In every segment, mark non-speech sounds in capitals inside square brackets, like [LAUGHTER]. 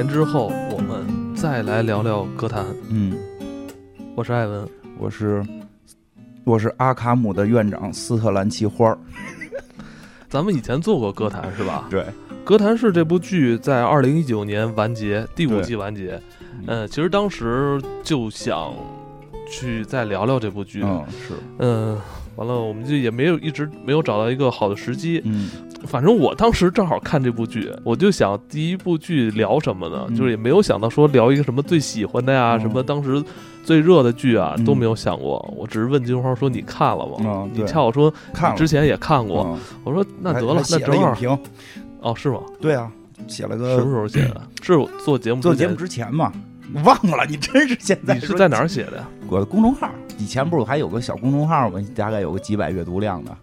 年之后，我们再来聊聊歌坛。嗯，我是艾文，我是我是阿卡姆的院长斯特兰奇花儿。[LAUGHS] 咱们以前做过歌坛是吧？对，歌坛是这部剧在二零一九年完结，第五季完结。嗯，其实当时就想去再聊聊这部剧。嗯，是，嗯，完了，我们就也没有一直没有找到一个好的时机。嗯反正我当时正好看这部剧，我就想第一部剧聊什么呢？嗯就是也没有想到说聊一个什么最喜欢的呀，嗯什么当时最热的剧啊，嗯都没有想过。我只是问金花说你看了吗？嗯，你恰好说看了之前也看过。嗯我说那得了，那正好评。哦，是吗？对啊，写了个什么时候写的？[CLEARS THROAT] 是做节目做节目之前嘛，忘了，你真是现在你是在哪儿写的呀？我的公众号，以前不是还有个小公众号吗？大概有个几百阅读量的，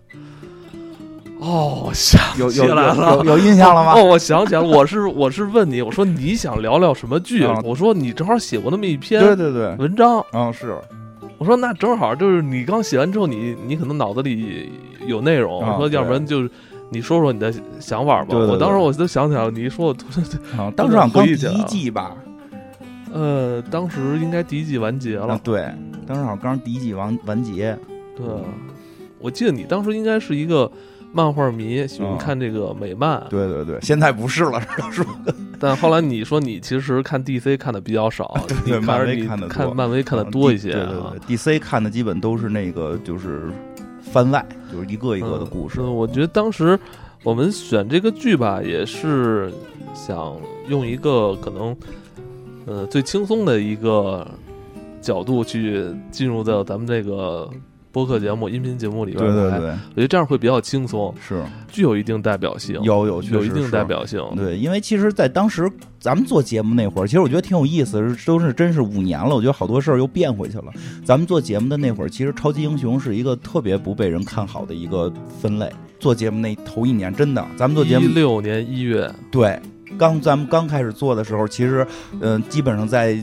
哦，想起有有有来了。有。印象了吗？哦，我想起来了，我是我是问你，我说你想聊聊什么剧？啊我说你正好写过那么一篇对对对，文章，嗯是，我说那正好就是你刚写完之后，你你可能脑子里有内容，啊我说要不然就是你说说你的想法吧。对对对我当时我就想起来了，你一说我突然啊，当时好像刚第一季吧，呃，当时应该第一季完结了，啊对，当时好像刚第一季完完结，对，我记得你当时应该是一个漫画迷，喜欢啊看这个美漫，对对对，现在不是了，[LAUGHS] 是吧？但后来你说你其实看 DC 看的比较少，[LAUGHS] 你对漫威看的看漫威看的多一些对对啊。对，DC 看的基本都是那个就是番外，就是一个一个的故事嗯，我觉得当时我们选这个剧吧，也是想用一个可能呃最轻松的一个角度去进入到咱们这个播客节目、音频节目里边来。对对对，我觉得这样会比较轻松，是具有一定代表性，有有确有一定代表性。对，因为其实，在当时咱们做节目那会儿，其实我觉得挺有意思，都是真是五年了，我觉得好多事儿又变回去了。咱们做节目的那会儿，其实超级英雄是一个特别不被人看好的一个分类。做节目那头一年，真的，咱们做节一目六年一月，对，刚咱们刚开始做的时候，其实嗯、基本上在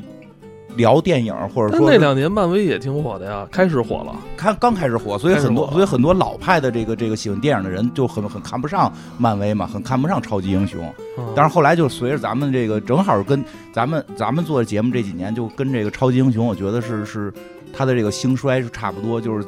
聊电影或者说那两年漫威也挺火的呀，开始火了。看刚开始火，所以很多所以很多老派的这个这个喜欢电影的人就很很看不上漫威嘛，很看不上超级英雄。嗯。但是后来就随着咱们这个正好跟咱们咱们做的节目这几年，就跟这个超级英雄，我觉得是是它的这个兴衰是差不多，就是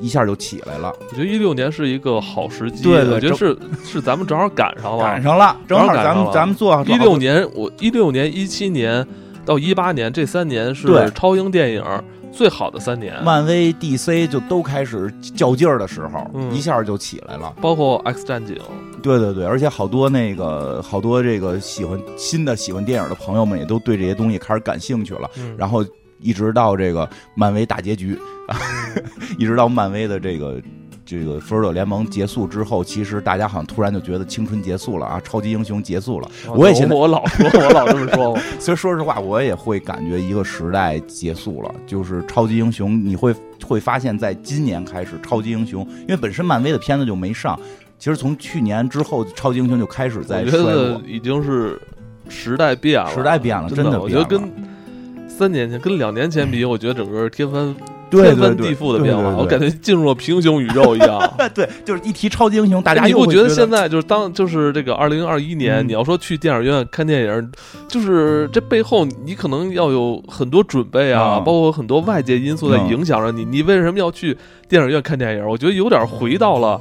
一下就起来了，我觉得一六年是一个好时机，对对我觉得是是咱们正好赶上了，赶上了，正好咱们咱们做一六年，我一六年、一七年到一八年这三年是对超英电影最好的三年，漫威、DC 就都开始较劲儿的时候，嗯一下就起来了。包括 X 战警，对对对，而且好多那个好多这个喜欢新的喜欢电影的朋友们也都对这些东西开始感兴趣了。嗯，然后一直到这个漫威大结局，[LAUGHS] 一直到漫威的这个这个复仇者联盟结束之后，其实大家好像突然就觉得青春结束了啊，超级英雄结束了。我也现在我老说，我老这么说嘛，其实 [LAUGHS] 说实话，我也会感觉一个时代结束了，就是超级英雄，你会会发现在今年开始，超级英雄因为本身漫威的片子就没上，其实从去年之后，超级英雄就开始在衰觉得落，已经是时代变了，时代变了，真真的我觉得跟三年前、跟两年前比，我觉得整个天翻天翻地覆的变化，我感觉进入了平行宇宙一样。[LAUGHS] 对，就是一提超级英雄，大家你不觉得现在就是当就是这个二零二一年，嗯你要说去电影院看电影，就是这背后你可能要有很多准备啊，啊包括很多外界因素在嗯影响着你。你为什么要去电影院看电影？我觉得有点回到了。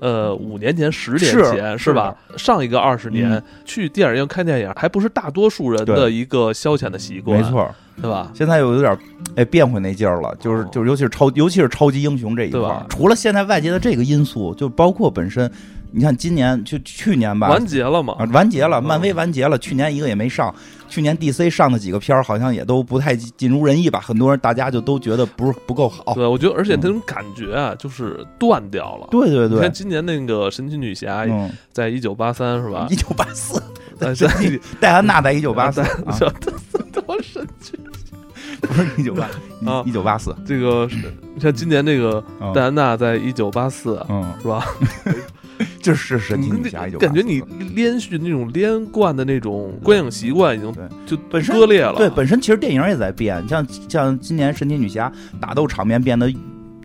呃，五年前、十年前是吧？上一个二十年、嗯去电影院看电影，还不是大多数人的一个消遣的习惯，没，错，对吧？现在又有点哎变回那劲儿了，就是哦。就是，尤其是超，尤其是超级英雄这一块，儿。除了现在外界的这个因素，就包括本身，你看今年就去年吧，完结了嘛？啊完结了，嗯。漫威完结了，去年一个也没上，去年 DC 上的几个片儿好像也都不太尽如人意吧，很多人大家就都觉得不是不够好。对，我觉得，而且嗯那种感觉啊，就是断掉了。对对对，你看今年那个神奇女侠，嗯，在一九八三是吧？一？九八四，[LAUGHS] 戴安娜在一九八四，多神奇！不是一九八 [LAUGHS] 啊一九八四，这个是你看今年这个嗯戴安娜在一九八四嗯，是吧？[LAUGHS] 就是神奇女侠一九，感觉你连续那种连贯的那种观影习惯已经对就本身割裂了。对，本身其实电影也在变，像像今年神奇女侠打斗场面变得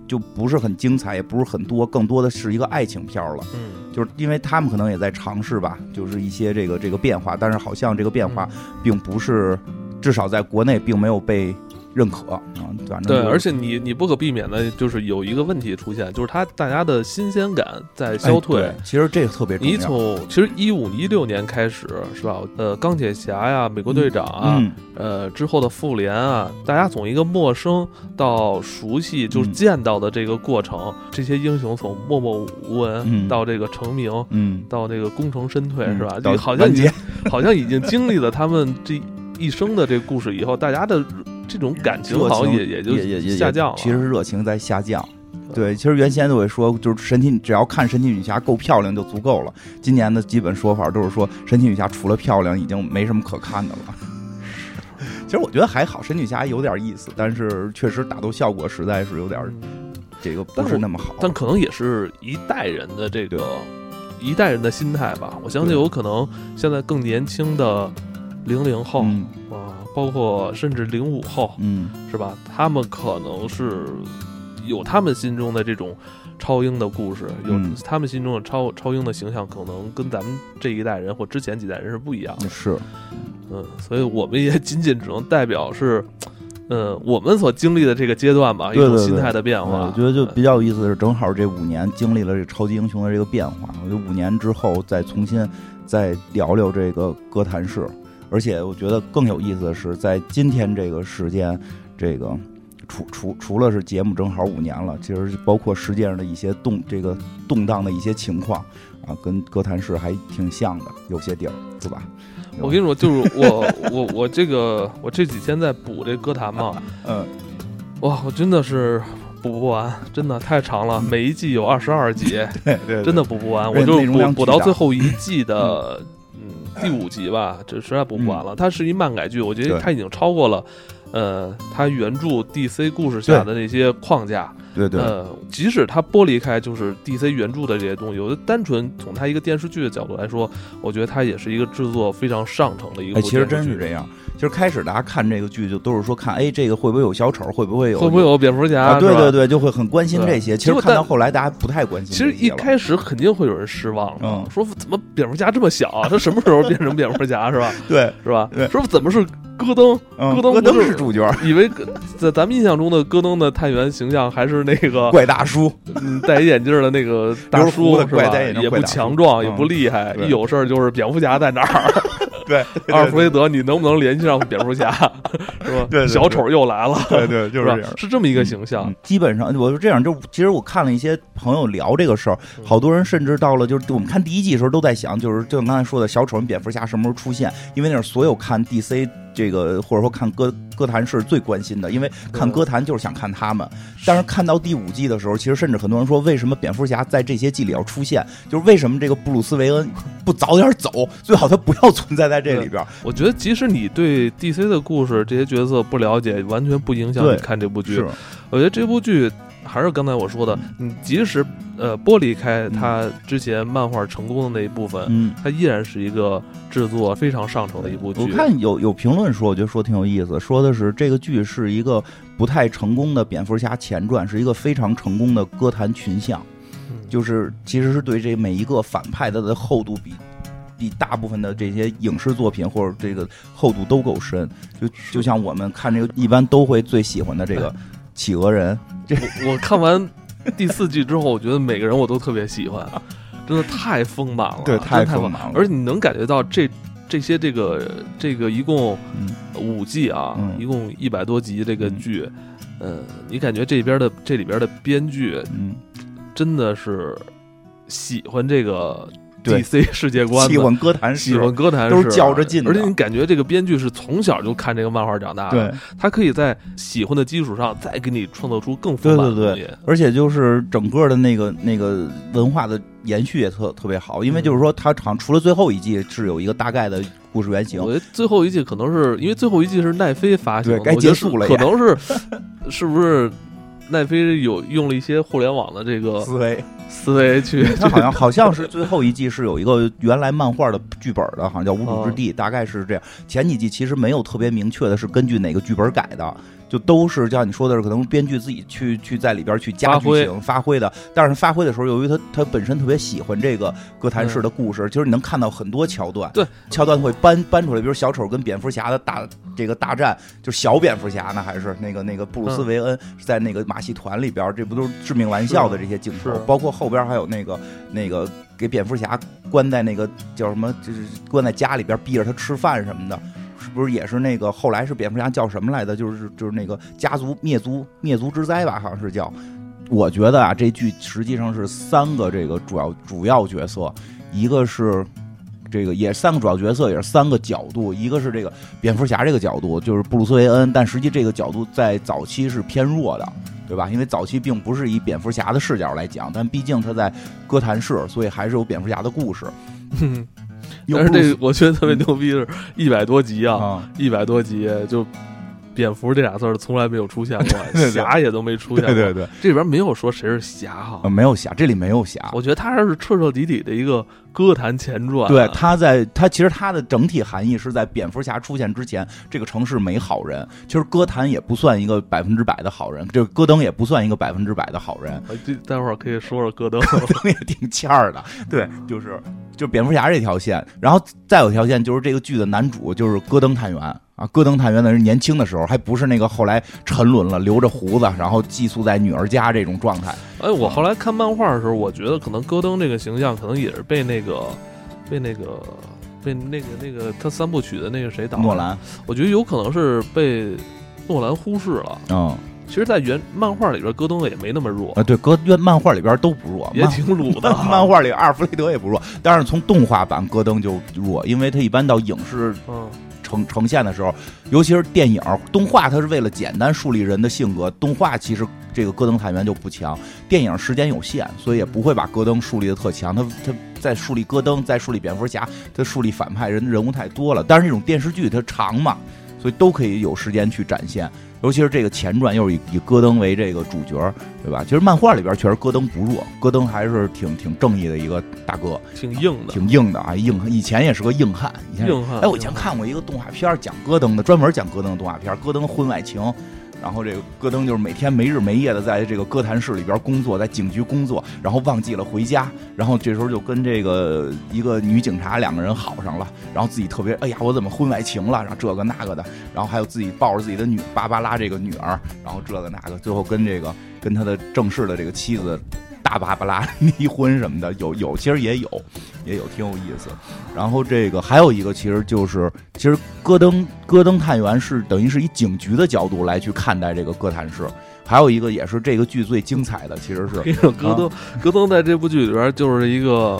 就不是很精彩，也不是很多，更多的是一个爱情片了。嗯，就是因为他们可能也在尝试吧，就是一些这个这个变化，但是好像这个变化嗯并不是，至少在国内并没有被认可啊，反正对，就是而且你你不可避免的就是有一个问题出现，就是它大家的新鲜感在消退。哎其实这个特别重要。你从其实一五一六年开始是吧？呃，钢铁侠呀，美国队长啊，嗯，呃之后的复联啊，大家从一个陌生到熟悉，就是嗯见到的这个过程，这些英雄从默默无闻、嗯到这个成名，嗯，到这个功成身退，嗯是吧？好像已经 [LAUGHS] 好像已经经历了他们这一生的这个故事以后，大家的这种感情好像也也就也也也下降了。其实是热情在下降。对，其实原先都会说，就是神奇，只要看神奇女侠够漂亮就足够了。今年的基本说法都是说，神奇女侠除了漂亮，已经没什么可看的了。[LAUGHS] 其实我觉得还好，神奇女侠有点意思，但是确实打斗效果实在是有点嗯这个不是那么好。但可能也是一代人的这个一代人的心态吧。我相信有可能现在更年轻的零零后嗯啊，包括甚至零五后，嗯，是吧？他们可能是有他们心中的这种超英的故事，有嗯他们心中的超超英的形象，可能跟咱们这一代人或之前几代人是不一样的。是嗯，所以我们也仅仅只能代表是。嗯，我们所经历的这个阶段吧，一种心态的变化。我觉得就嗯比较有意思的是，正好这五年经历了这超级英雄的这个变化。我觉得五年之后再重新再聊聊这个哥谭市，而且我觉得更有意思的是，在今天这个时间，这个除除除了是节目正好五年了，其实包括世界上的一些动这个动荡的一些情况啊，跟哥谭市还挺像的，有些地儿是吧？我跟你说，就是我我我这个我这几天在补这歌坛嘛，嗯，哇，我真的是补不完，真的太长了，每一季有二十二集，[LAUGHS] 对对，真的补不完，我就补补到最后一季的嗯第五集吧，这实在补不管了。它是一漫改剧，我觉得它已经超过了。呃，它原著 DC 故事下的那些框架，对对呃，即使它剥离开就是 DC 原著的这些东西，有的单纯从它一个电视剧的角度来说，我觉得它也是一个制作非常上乘的一个哎，部其实真是这样。其实开始大家看这个剧就都是说看，哎，这个会不会有小丑，会不会有会不会有蝙蝠侠？啊？对对对，就会很关心这些。其实看到但后来，大家不太关心其实。一开始肯定会有人失望的，嗯说怎么蝙蝠侠这么小啊？他什么时候变成蝙蝠侠 [LAUGHS] 是吧？对，是吧对？说怎么是戈登？嗯，戈登戈登不是是主角，以为戈在咱们印象中的戈登的探员形象还是那个怪大叔。嗯戴一眼镜的那个 [LAUGHS] 大叔是吧怪戴眼镜也不强壮，也嗯不厉害，一有事儿就是蝙蝠侠在哪儿？[LAUGHS] 对，[LAUGHS] 阿尔弗雷德，你能不能联系上蝙蝠侠？是吧？对小丑又来了，对对，就是这样？。是这么一个形象嗯。基本上我是这样，就其实我看了一些朋友聊这个事儿，嗯好多人甚至到了就是我们看第一季的时候都在想，就是就像刚才说的小丑跟蝙蝠侠什么时候出现？因为那是所有看 DC 这个或者说看歌歌坛是最关心的，因为看歌坛就是想看他们。但是看到第五季的时候，其实甚至很多人说，为什么蝙蝠侠在这些季里要出现？就是为什么这个布鲁斯韦恩不早点走？最好他不要存在在这里边。我觉得，即使你对 DC 的故事这些角色不了解，完全不影响你看这部剧是。，我觉得这部剧还是刚才我说的，你即使呃剥离开嗯它之前漫画成功的那一部分，嗯。它依然是一个制作非常上乘的一部剧。我看有有评论说，我觉得说挺有意思，说的是这个剧是一个不太成功的蝙蝠侠前传，是一个非常成功的歌坛群像，嗯就是其实是对这每一个反派它的厚度比。比大部分的这些影视作品或者这个厚度都够深，就就像我们看这个，一般都会最喜欢的这个 [LAUGHS] 企鹅人，我我看完第四季之后，我觉得每个人我都特别喜欢，真的太丰满了，对太太丰满了。而且你能感觉到这这些这个这个一共嗯五季啊，嗯一共一百多集这个嗯剧，呃，你感觉这边的这里边的编剧嗯，真的是喜欢这个对 DC 世界观的，喜欢歌坛喜欢歌坛都是较着劲的。而且你感觉这个编剧是从小就看这个漫画长大的，对，他可以在喜欢的基础上再给你创造出更丰满的对对东西。而且就是整个的那个那个文化的延续也特特别好，因为嗯。就是说他好像除了最后一季是有一个大概的故事原型我，觉得最后一季可能是因为最后一季是奈飞发行，对该结束了可能是 [LAUGHS] 是不是奈飞有用了一些互联网的这个思维，思维去，他好像好像是最后一季是有一个原来漫画的剧本的，好像叫《无主之地》，大概是这样。前几季其实没有特别明确的是根据哪个剧本改的，就都是像你说的是，可能编剧自己去去在里边去加剧情发挥的。但是发挥的时候，由于他他本身特别喜欢这个哥谭市的故事，其实你能看到很多桥段，对桥段会搬搬出来，比如小丑跟蝙蝠侠的大这个大战，就小蝙蝠侠呢，还是那个那个布鲁斯嗯韦恩在那个马戏团里边，这不都是致命玩笑的这些镜头，包括后边还有那个那个给蝙蝠侠关在那个叫什么，就是关在家里边逼着他吃饭什么的。不是也是那个后来是蝙蝠侠叫什么来的？就是就是那个家族灭族灭族之灾吧，好像是叫。我觉得啊，这剧实际上是三个这个主要主要角色，一个是这个也三个主要角色，也是三个角度，一个是这个蝙蝠侠这个角度，就是布鲁斯韦恩，但实际这个角度在早期是偏弱的。对吧？因为早期并不是以蝙蝠侠的视角来讲，但毕竟他在哥谭市，所以还是有蝙蝠侠的故事。但是这个我觉得特别牛逼的是，一百多集啊，一百多集就蝙蝠这俩字儿从来没有出现过，[LAUGHS] 侠也都没出现过。对对对，这里边没有说谁是侠哈呃，，没有侠，这里没有侠。我觉得他是彻彻底底的一个歌坛前传。啊对，他在他其实他的整体含义是在蝙蝠侠出现之前，这个城市没好人。其实哥谭也不算一个百分之百的好人，这个戈登也不算一个百分之百的好人，待会儿可以说说戈登。[LAUGHS] 戈登也挺欠儿的。对，就是就蝙蝠侠这条线，然后再有一条线就是这个剧的男主就是戈登探员啊，戈登探员的人年轻的时候还不是那个后来沉沦了，留着胡子，然后寄宿在女儿家这种状态。哎，我后来看漫画的时候，我觉得可能戈登这个形象可能也是被那个被那个被那个那个他三部曲的那个谁打的诺，兰，我觉得有可能是被诺兰忽视了。嗯其实，在原漫画里边，戈登也没那么弱，啊，对，戈原漫画里边都不弱，也挺鲁的。漫画里阿尔弗雷德也不弱，但是从动画版戈登就弱，因为他一般到影视嗯，呈呈现的时候，尤其是电影动画，它是为了简单树立人的性格。动画其实这个戈登探员就不强，电影时间有限，所以也不会把戈登树立的特强。他他在树立戈登，在树立蝙蝠侠，他树立反派人人物太多了。但是这种电视剧它长嘛，所以都可以有时间去展现。尤其是这个前传又是以以戈登为这个主角，对吧？其实漫画里边确实戈登不弱，戈登还是挺挺正义的一个大哥，挺硬的，挺硬的啊，硬以前也是个硬汉，以前硬汉。哎，我以前看过一个动画片儿讲戈登的，专门讲戈登的动画片儿，戈登婚外情。然后这个戈登就是每天没日没夜的在这个歌坛市里边工作，在警局工作，然后忘记了回家，然后这时候就跟这个一个女警察两个人好上了，然后自己特别哎呀我怎么婚外情了，然后这个那个的，然后还有自己抱着自己的女芭芭拉这个女儿，然后这个那个，最后跟这个跟他的正式的这个妻子大芭芭拉 [LAUGHS] 离婚什么的，有有其实也有也有挺有意思。然后这个还有一个，其实就是其实戈登戈登探员是等于是以警局的角度来去看待这个哥谭市。还有一个也是这个剧最精彩的，其实是戈登，戈登在这部剧里边就是一个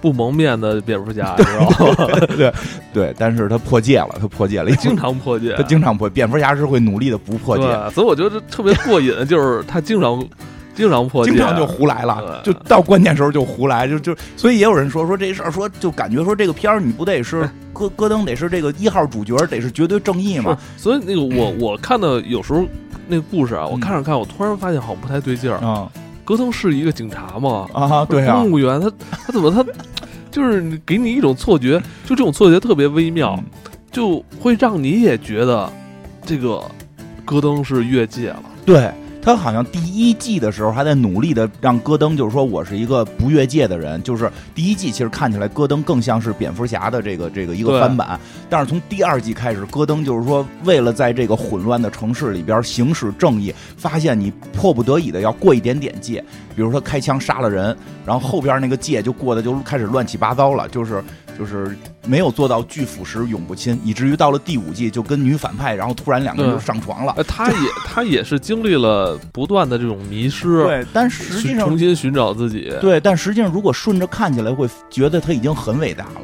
不蒙面的蝙蝠侠，你知道吗？[LAUGHS] 对对，但是他破戒了，他破戒了，经常破戒他，经常破，蝙蝠侠是会努力的不破戒，所以我觉得特别过瘾，就是他经常经常破戒，经常就胡来了，就到关键时候就胡来，就就所以也有人说说这事儿，说就感觉说这个片儿你不得是 [LAUGHS] 戈戈登得是这个一号主角，得是绝对正义嘛？所以那个我我看到有时候那个故事啊，我嗯。看着看，我突然发现好像不太对劲儿。啊戈登是一个警察嘛，啊，对啊。公，务员，他他怎么他就是给你一种错觉，就这种错觉特别微妙，嗯。就会让你也觉得这个戈登是越界了。对他好像第一季的时候还在努力的让戈登，就是说我是一个不越界的人。就是第一季其实看起来戈登更像是蝙蝠侠的这个这个一个翻版，但是从第二季开始，戈登就是说为了在这个混乱的城市里边行使正义，发现你迫不得已的要过一点点界，比如说开枪杀了人，然后后边那个界就过得就开始乱七八糟了，就是就是没有做到拒腐蚀永不侵，以至于到了第五季就跟女反派，然后突然两个人就上床了。呃，他也 [LAUGHS] 他也是经历了不断的这种迷失，对，但实际上重新寻找自己。对，但实际上，如果顺着看起来，会觉得他已经很伟大了。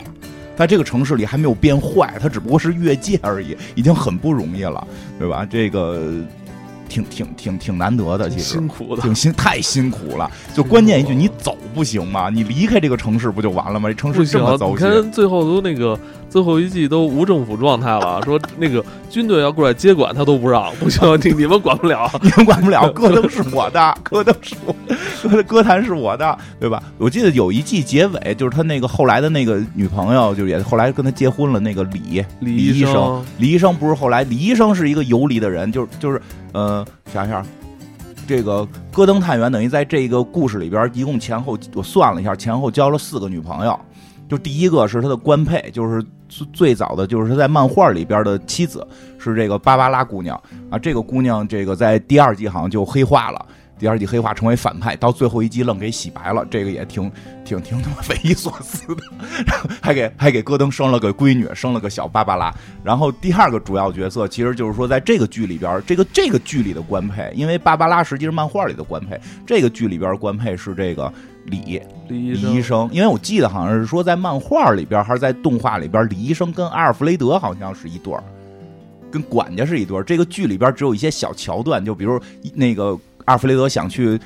在这个城市里还没有变坏，他只不过是越界而已，已经很不容易了，对吧？这个挺挺挺挺难得的，其实辛苦的。挺辛太辛苦了。就关键一句，你走不行吗？你离开这个城市不就完了吗？这城市这么，糟你，看最后都那个最后一季都无政府状态了，说那个军队要过来接管，他都不让，不行，你你们管不了，你们管不了，[LAUGHS] [LAUGHS] 戈登是我的，戈登是我，歌歌坛是我的，对吧？我记得有一季结尾，就是他那个后来的那个女朋友，就也后来跟他结婚了，那个李李医生，李医生不是后来，李医生是一个游离的人，就是就是呃，想想。这个戈登探员等于在这个故事里边，一共前后我算了一下，前后交了四个女朋友。就第一个是他的官配，就是最最早的就是他在漫画里边的妻子，是这个芭芭拉姑娘啊。这个姑娘这个在第二季好像就黑化了。第二季黑化成为反派，到最后一集愣给洗白了，这个也挺挺挺他妈匪夷所思的，[LAUGHS] 还给还给戈登生了个闺女，生了个小芭芭拉。然后第二个主要角色，其实就是说在这个剧里边，这个这个剧里的官配，因为芭芭拉实际是漫画里的官配，这个剧里边官配是这个李李医生，因为我记得好像是说在漫画里边还是在动画里边，李医生跟阿尔弗雷德好像是一对儿，跟管家是一对儿。这个剧里边只有一些小桥段，就比如那个。阿尔弗雷德想去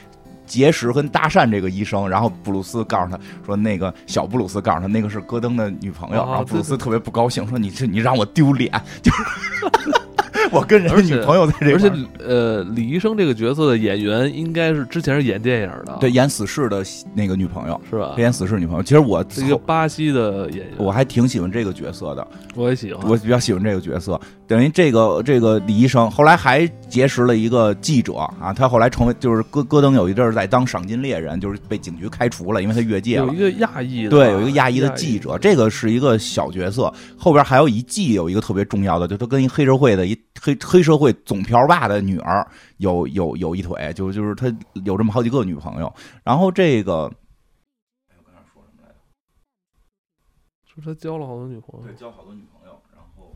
结识跟搭讪这个医生，然后布鲁斯告诉他说：“那个小布鲁斯告诉他，那个是戈登的女朋友。”然后布鲁斯特别不高兴，说：“你 [LAUGHS] 这你让我丢脸。”就是。[LAUGHS] 我跟人女朋友在这，而且呃，李医生这个角色的演员应该是之前是演电影的，对，演死侍的那个女朋友是吧？演死侍女朋友，其实我一个巴西的演员，我还挺喜欢这个角色的，我也喜欢，我比较喜欢这个角色。等于这个这个李医生后来还结识了一个记者啊，他后来成为就是戈戈登有一阵儿在当赏金猎人，就是被警局开除了，因为他越界了。有一个亚裔的，对，有一个亚裔的记者，这个是一个小角色。后边还有一季有一个特别重要的，就他跟一黑社会的一 [LAUGHS] 黑黑社会。总瓢把的女儿有有有一腿，就就是他有这么好几个女朋友。然后这个，哎，我刚才说什么来着？说他交了好多女朋友，对，交好多女朋友。然后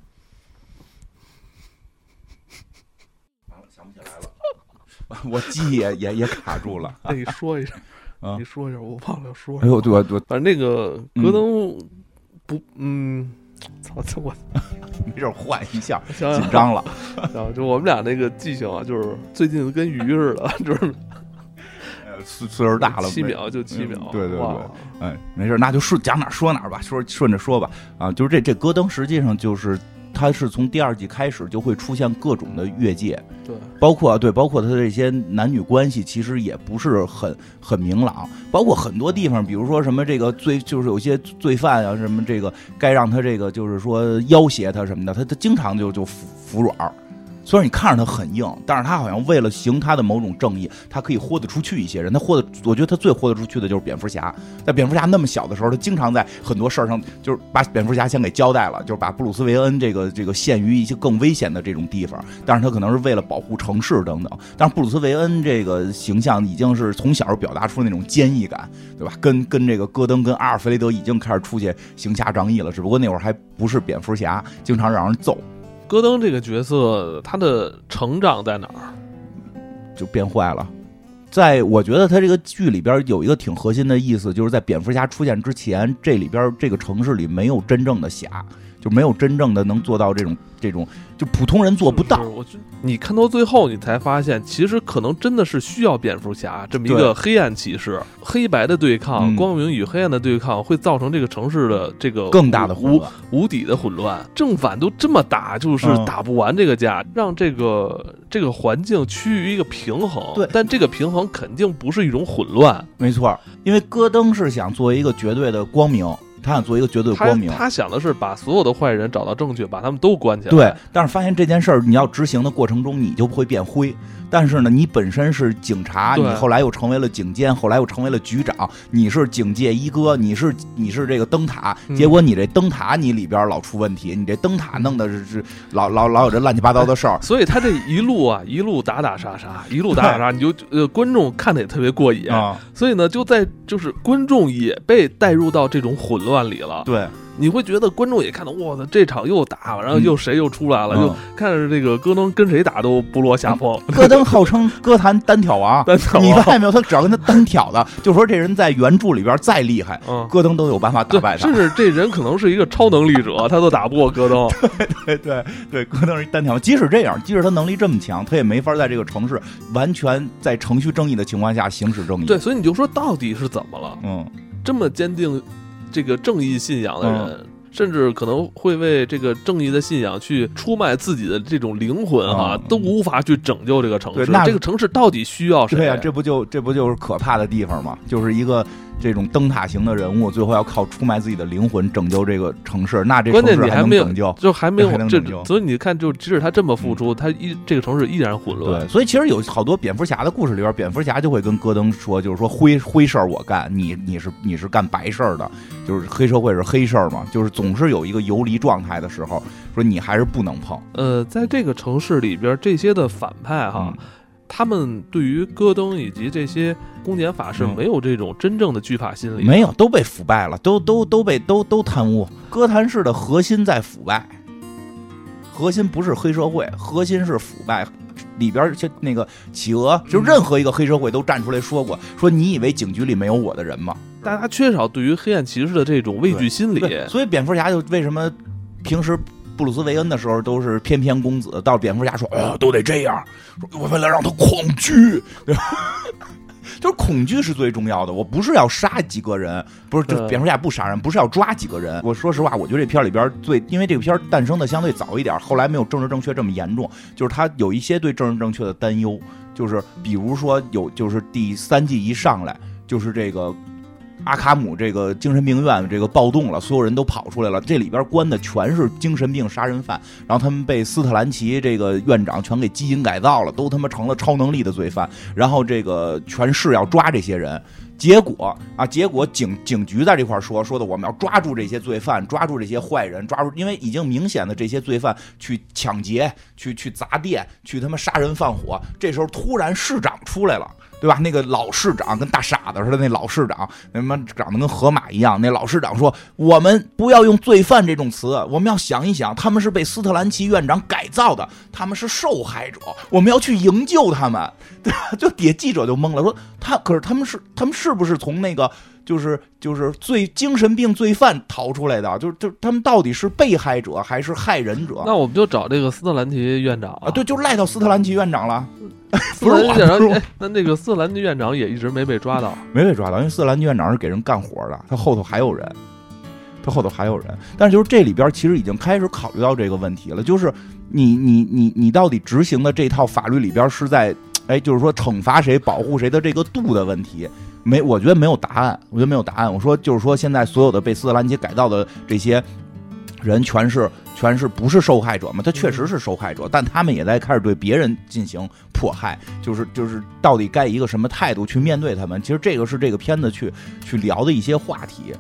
完了，想不起来了，[LAUGHS] 我记忆也也也卡住了。[LAUGHS] 那你说一下，[LAUGHS] 啊，你说一下，我忘了说。哎呦，对对，反正那个戈登不，嗯。操！我没事换一下，紧张了。然后就我们俩那个记性啊，就是最近跟鱼似的，就是岁岁数大了，七秒就七秒。对对对，哎，没事，那就顺讲哪说哪吧，说顺着说吧。啊，就是这这戈登实际上就是。他是从第二季开始就会出现各种的越界，对，包括啊，对，包括他的这些男女关系其实也不是很很明朗，包括很多地方，比如说什么这个罪，就是有些罪犯啊，什么这个该让他这个就是说要挟他什么的，他他经常就就服服软。虽然你看着他很硬，但是他好像为了行他的某种正义，他可以豁得出去一些人。他豁得，我觉得他最豁得出去的就是蝙蝠侠。在蝙蝠侠那么小的时候，他经常在很多事儿上，就是把蝙蝠侠先给交代了，就是把布鲁斯韦恩这个这个陷于一些更危险的这种地方。但是他可能是为了保护城市等等。但是布鲁斯韦恩这个形象已经是从小表达出那种坚毅感，对吧？跟跟这个戈登跟阿尔弗雷德已经开始出去行侠仗义了，只不过那会儿还不是蝙蝠侠，经常让人揍。戈登这个角色，他的成长在哪儿？就变坏了。在我觉得他这个剧里边有一个挺核心的意思，就是在蝙蝠侠出现之前，这里边这个城市里没有真正的侠。就没有真正的能做到这种这种，就普通人做不到。我你看到最后，你才发现，其实可能真的是需要蝙蝠侠这么一个黑暗骑士，黑白的对抗，光明与黑暗的对抗，会造成这个城市的这个更大的无无底的混乱。正反都这么打，就是打不完这个架，让这个这个环境趋于一个平衡。对，但这个平衡肯定不是一种混乱。没错，因为戈登是想做一个绝对的光明。他想做一个绝对光明，他想的是把所有的坏人找到证据，把他们都关起来。对，但是发现这件事儿，你要执行的过程中，你就会变灰。但是呢，你本身是警察，你后来又成为了警监，后来又成为了局长，你是警界一哥，你是你是这个灯塔，结果你这灯塔你里边老出问题，你这灯塔弄的是是老老老有这乱七八糟的事儿，所以他这一路啊 [LAUGHS] 一路打打杀杀，一路打打杀，你就呃观众看的也特别过瘾。啊，所以呢就在就是观众也被带入到这种混乱里了，对。你会觉得观众也看到，哇塞，这场又打，然后又谁又出来了，就看着这个戈登跟谁打都不落下风。戈登号称 [LAUGHS] 歌坛单挑王，你发现没有？他只要跟他单挑的，[LAUGHS] 就说这人在原著里边再厉害，戈登都有办法打败他。甚至这人可能是一个超能力者，他都打不过戈登。[LAUGHS] 对对对对，戈登是单挑。即使这样，即使他能力这么强，他也没法在这个城市完全在程序正义的情况下行使正义。对，所以你就说到底是怎么了？嗯，这么坚定。这个正义信仰的人，甚至可能会为这个正义的信仰去出卖自己的这种灵魂啊，啊都无法去拯救这个城市。对那这个城市到底需要谁？对呀、这不就这不就是可怕的地方吗？就是一个这种灯塔型的人物，最后要靠出卖自己的灵魂拯救这个城市，那这关键城市还你还没有能拯救？就还没有 [LAUGHS] 拯救，所以你看，就即使他这么付出，他一这个城市依然混乱。对，所以其实有好多蝙蝠侠的故事里边，蝙蝠侠就会跟戈登说，就是说灰灰事儿我干，你你是你是干白事儿的，就是黑社会是黑事儿嘛，就是总是有一个游离状态的时候，说你还是不能碰。呃，在这个城市里边，这些的反派哈，嗯他们对于戈登以及这些公检法是嗯没有这种真正的惧怕心理的。没有，都被腐败了，都都都被都都贪污。哥谭市的核心在腐败，核心不是黑社会，核心是腐败。里边就那个企鹅，就任何一个黑社会都站出来说过，说你以为警局里没有我的人吗？大家缺少对于黑暗骑士的这种畏惧心理。所以蝙蝠侠就为什么平时布鲁斯韦恩的时候都是翩翩公子，到蝙蝠侠说，啊，都得这样，说我为了让他恐惧，对吧？就是恐惧是最重要的。我不是要杀几个人，不是，就蝙蝠侠不杀人，不是要抓几个人。我说实话，我觉得这片里边最，因为这个片诞生的相对早一点，后来没有政治正确这么严重，就是他有一些对政治正确的担忧，就是比如说有，就是第三季一上来就是这个。阿卡姆这个精神病院这个暴动了，所有人都跑出来了。这里边关的全是精神病杀人犯，然后他们被斯特兰奇这个院长全给基因改造了，都他妈成了超能力的罪犯。然后这个全市要抓这些人，结果啊，结果警警局在这块说说的，我们要抓住这些罪犯，抓住这些坏人，抓住，因为已经明显的这些罪犯去抢劫、去去砸店、去他妈杀人放火。这时候突然市长出来了。对吧？那个老市长跟大傻子似的，那老市长，那他妈长得跟河马一样。那老市长说：“我们不要用罪犯这种词，我们要想一想，他们是被斯特兰奇院长改造的，他们是受害者，我们要去营救他们。”对吧？就底下记者就懵了，说他可是他们是他们是不是从那个就是就是罪精神病罪犯逃出来的？就是就他们到底是被害者还是害人者？那我们就找这个斯特兰奇院长啊，对，就赖到斯特兰奇院长了。斯特兰奇院长，那那个斯特兰奇院长也一直没被抓到。没被抓到，因为斯特兰奇院长是给人干活的，他后头还有人，他后头还有人。但是就是这里边其实已经开始考虑到这个问题了，就是你你你你到底执行的这套法律里边是在，哎，就是说惩罚谁、保护谁的这个度的问题。没，我觉得没有答案，我觉得没有答案。我说就是说，现在所有的被斯特兰奇改造的这些人，全是全是不是受害者嘛？他确实是受害者，但他们也在开始对别人进行迫害，就是就是到底该一个什么态度去面对他们？其实这个是这个片子去去聊的一些话题。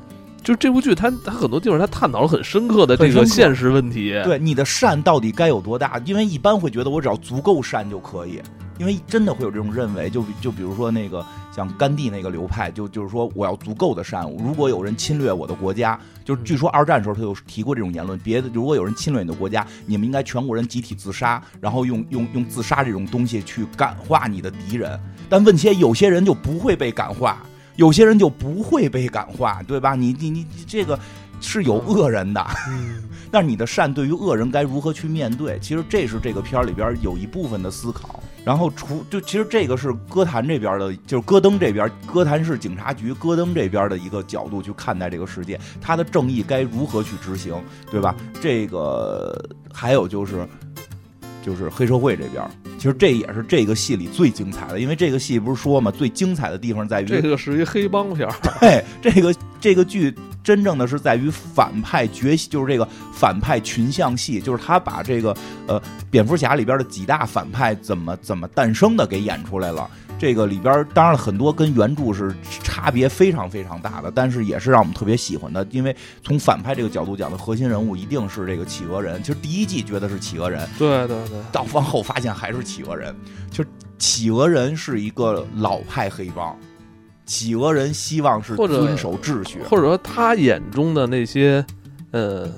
就这部剧它，它很多地方它探讨了很深刻的这个现实问题。对你的善到底该有多大？因为一般会觉得我只要足够善就可以，因为真的会有这种认为。就就比如说那个像甘地那个流派，就就是说我要足够的善。如果有人侵略我的国家，就是据说二战时候他有提过这种言论。别的如果有人侵略你的国家，你们应该全国人集体自杀，然后用用用自杀这种东西去感化你的敌人。但问题有些人就不会被感化。有些人就不会被感化，对吧？你你你你这个是有恶人的，嗯，[LAUGHS] 但是你的善对于恶人该如何去面对？其实这是这个片儿里边有一部分的思考。然后除就其实这个是歌坛这边的，就是戈登这边，歌坛市警察局戈登这边的一个角度去看待这个世界，他的正义该如何去执行，对吧？这个还有就是就是黑社会这边。其实这也是这个戏里最精彩的，因为这个戏不是说嘛，最精彩的地方在于这个是一黑帮片儿。[LAUGHS] 对，这个这个剧真正的是在于反派崛起，就是这个反派群像戏，就是他把这个呃蝙蝠侠里边的几大反派怎么怎么诞生的给演出来了。这个里边当然了很多跟原著是差别非常非常大的，但是也是让我们特别喜欢的，因为从反派这个角度讲的核心人物一定是这个企鹅人。其实第一季觉得是企鹅人，对对对，到往后发现还是企鹅人。就企鹅人是一个老派黑帮，企鹅人希望是遵守秩序。或者说他眼中的那些呃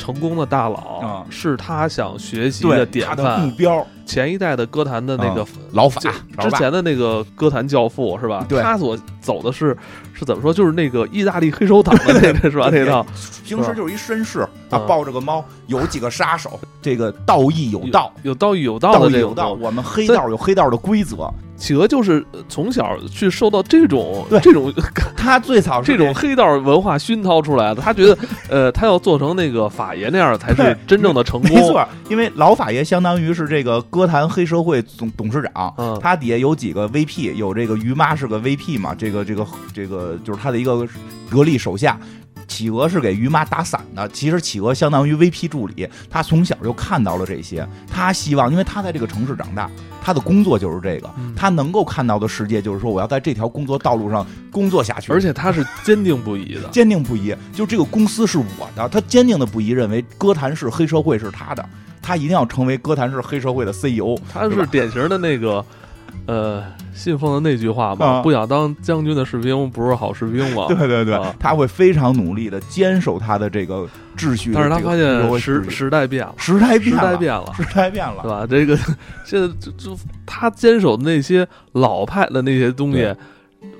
成功的大佬啊，是他想学习的典他的目范。标，前一代的歌坛的那个啊老法之前的那个歌坛教父是吧？对他所走的是是怎么说？就是那个意大利黑手党的那个是吧？那套平时就是一绅士啊，嗯抱着个猫，有几个杀手，这个道义有道，有道义有道道的。这种东西。我们黑道有黑道的规则，企鹅就是呃从小去受到这种这种 [LAUGHS] 他最早是这种黑道文化熏陶出来的，他觉得 [LAUGHS] 呃，他要做成那个法爷那样才是真正的成功。没错，因为老法爷相当于是这个歌坛黑社会总董事长，嗯他底下有几个 VP，有这个于妈是个 VP 嘛，这个这个这个就是他的一个得力手下。企鹅是给于妈打伞的，其实企鹅相当于 VP 助理，他从小就看到了这些，他希望，因为他在这个城市长大，他的工作就是这个，嗯他能够看到的世界就是说，我要在这条工作道路上工作下去，而且他是坚定不移的。坚定不移，就这个公司是我的，他坚定的不移认为哥谭市黑社会是他的，他一定要成为哥谭市黑社会的 CEO，他是典型的那个，呃，信奉的那句话嘛，啊不想当将军的士兵不是好士兵嘛。[LAUGHS] 对对对啊，他会非常努力的坚守他的这个秩序的但是他发现时时代变了，时代变时代，变了，时代变了，对吧？这个现在 [LAUGHS] 就就他坚守的那些老派的那些东西，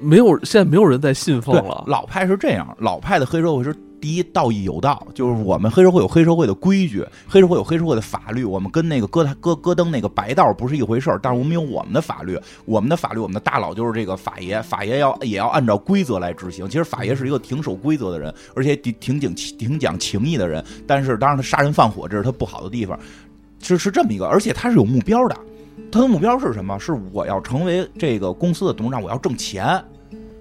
没有现在没有人在信奉了，。老派是这样，老派的黑社会是第一道义有道，就是我们黑社会有黑社会的规矩，黑社会有黑社会的法律，我们跟那个戈戈戈登那个白道不是一回事儿，但是我们有我们的法律，我们的法律，我们的大佬就是这个法爷，法爷要也要按照规则来执行。其实法爷是一个挺守规则的人，而且挺挺讲挺讲情义的人，但是当然他杀人放火这是他不好的地方，是是这么一个，而且他是有目标的。他的目标是什么？是我要成为这个公司的董事长，我要挣钱。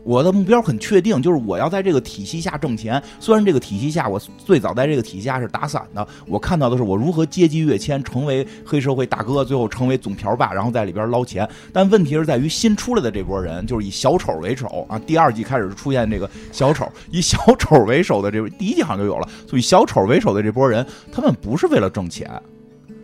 我的目标很确定，就是我要在这个体系下挣钱。虽然这个体系下，我最早在这个体系下是打散的，我看到的是我如何阶级跃迁，成为黑社会大哥，最后成为总瓢把，然后在里边捞钱。但问题是在于新出来的这波人，就是以小丑为首啊。第二季开始出现这个小丑，以小丑为首的这第一季好像就有了，所以以小丑为首的这波人，他们不是为了挣钱。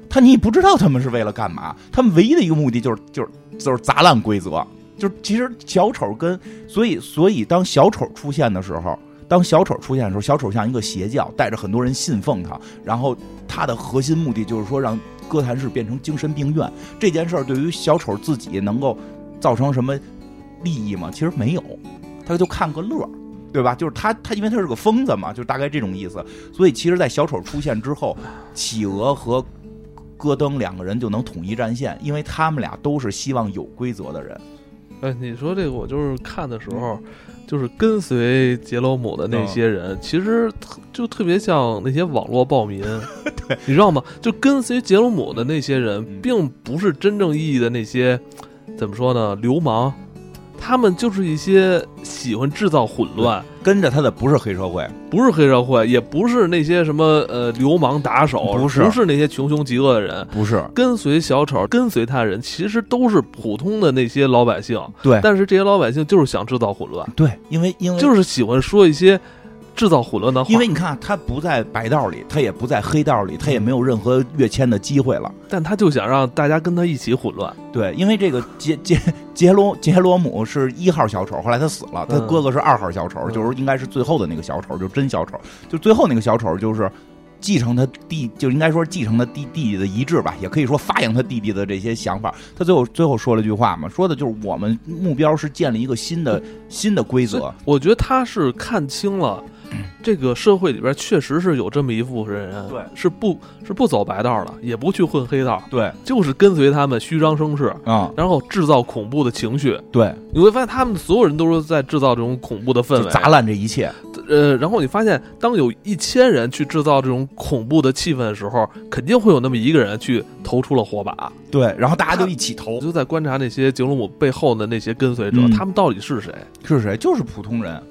他你不知道他们是为了干嘛，他们唯一的一个目的就是就是就是砸烂规则，就其实小丑跟所以所以当小丑出现的时候，当小丑出现的时候，小丑像一个邪教，带着很多人信奉他，然后他的核心目的就是说让哥谭市变成精神病院。这件事儿对于小丑自己能够造成什么利益吗？其实没有，他就看个乐儿。对吧？就是他，他因为他是个疯子嘛，就大概这种意思。所以其实，在小丑出现之后，企鹅和戈登两个人就能统一战线，因为他们俩都是希望有规则的人。哎，你说这个，我就是看的时候，就是跟随杰罗姆的那些人，其实特就特别像那些网络暴民，[LAUGHS] 对，你知道吗？就跟随杰罗姆的那些人嗯，并不是真正意义的那些，怎么说呢？流氓，他们就是一些喜欢制造混乱。跟着他的不是黑社会，不是黑社会，也不是那些什么呃流氓打手，不是不是那些穷凶极恶的人。不是跟随小丑，跟随他人，其实都是普通的那些老百姓。对但是这些老百姓就是想制造混乱，对，因为因为就是喜欢说一些制造混乱的话。因为你看他不在白道里，他也不在黑道里，他也没有任何跃迁的机会了。但他就想让大家跟他一起混乱。对，因为这个杰杰杰罗杰罗姆是一号小丑，后来他死了，他嗯哥哥是二号小丑，嗯就是应该是最后的那个小丑，就是真小丑，就最后那个小丑就是。继承他弟，就应该说继承他弟弟弟的遗志吧，也可以说发扬他弟弟的这些想法。他最后最后说了句话嘛，说的就是我们目标是建立一个新的新的规则。我觉得他是看清了。这个社会里边确实是有这么一部分人，对是不是不走白道的，也不去混黑道，对，就是跟随他们虚张声势，啊、然后制造恐怖的情绪。对，你会发现，他们所有人都是在制造这种恐怖的氛围，砸烂这一切。呃，然后你发现，当有一千人去制造这种恐怖的气氛的时候，肯定会有那么一个人去投出了火把。对，然后大家就一起投我，就在观察那些杰罗姆背后的那些跟随者，嗯他们到底是谁？是谁？就是普通人，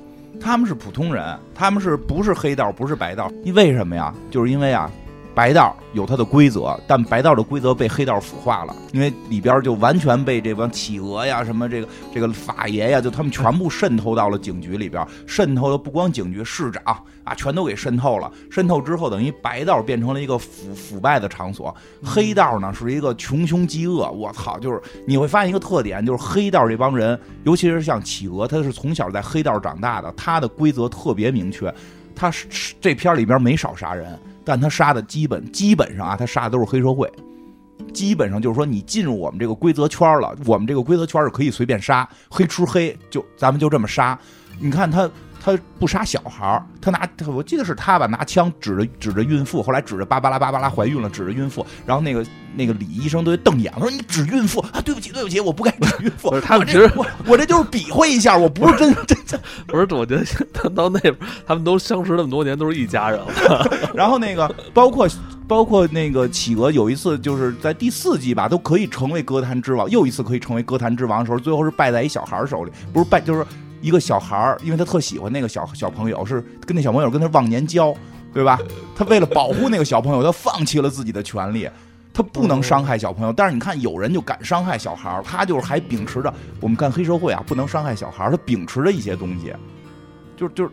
他们是普通人，他们是不是黑道，不是白道？因为什么呀？就是因为啊，白道有它的规则，但白道的规则被黑道腐化了，因为里边就完全被这帮企鹅呀、什么这个这个法爷呀，就他们全部渗透到了警局里边，渗透的不光警局，市长啊，全都给渗透了。渗透之后，等于白道变成了一个腐腐败的场所，黑道呢是一个穷凶极恶。我操，就是你会发现一个特点，就是黑道这帮人，尤其是像企鹅，他是从小在黑道长大的，他的规则特别明确。他是这片里边没少杀人，但他杀的基本基本上啊，他杀的都是黑社会。基本上就是说，你进入我们这个规则圈了，我们这个规则圈是可以随便杀，黑吃黑，就咱们就这么杀。你看他。他不杀小孩儿，他拿我记得是他吧，拿枪指着指着孕妇，后来指着芭芭拉芭芭拉怀孕了，指着孕妇，然后那个那个李医生都瞪眼，说你指孕妇啊，对不起对不起，我不该指孕妇。[LAUGHS] 他们其实我我这就是比划一下，我不是真真的。[LAUGHS] 不是，我觉得他到那边，他们都相识那么多年，都是一家人了。[LAUGHS] 然后那个包括包括那个企鹅，有一次就是在第四季吧，都可以成为歌坛之王，又一次可以成为歌坛之王的时候，最后是败在一小孩手里，不是败就是。一个小孩儿，因为他特喜欢那个小小朋友，是跟那小朋友跟他忘年交，对吧？他为了保护那个小朋友，他放弃了自己的权利，他不能伤害小朋友。但是你看，有人就敢伤害小孩儿，他就是还秉持着我们干黑社会啊，不能伤害小孩儿，他秉持着一些东西，就就，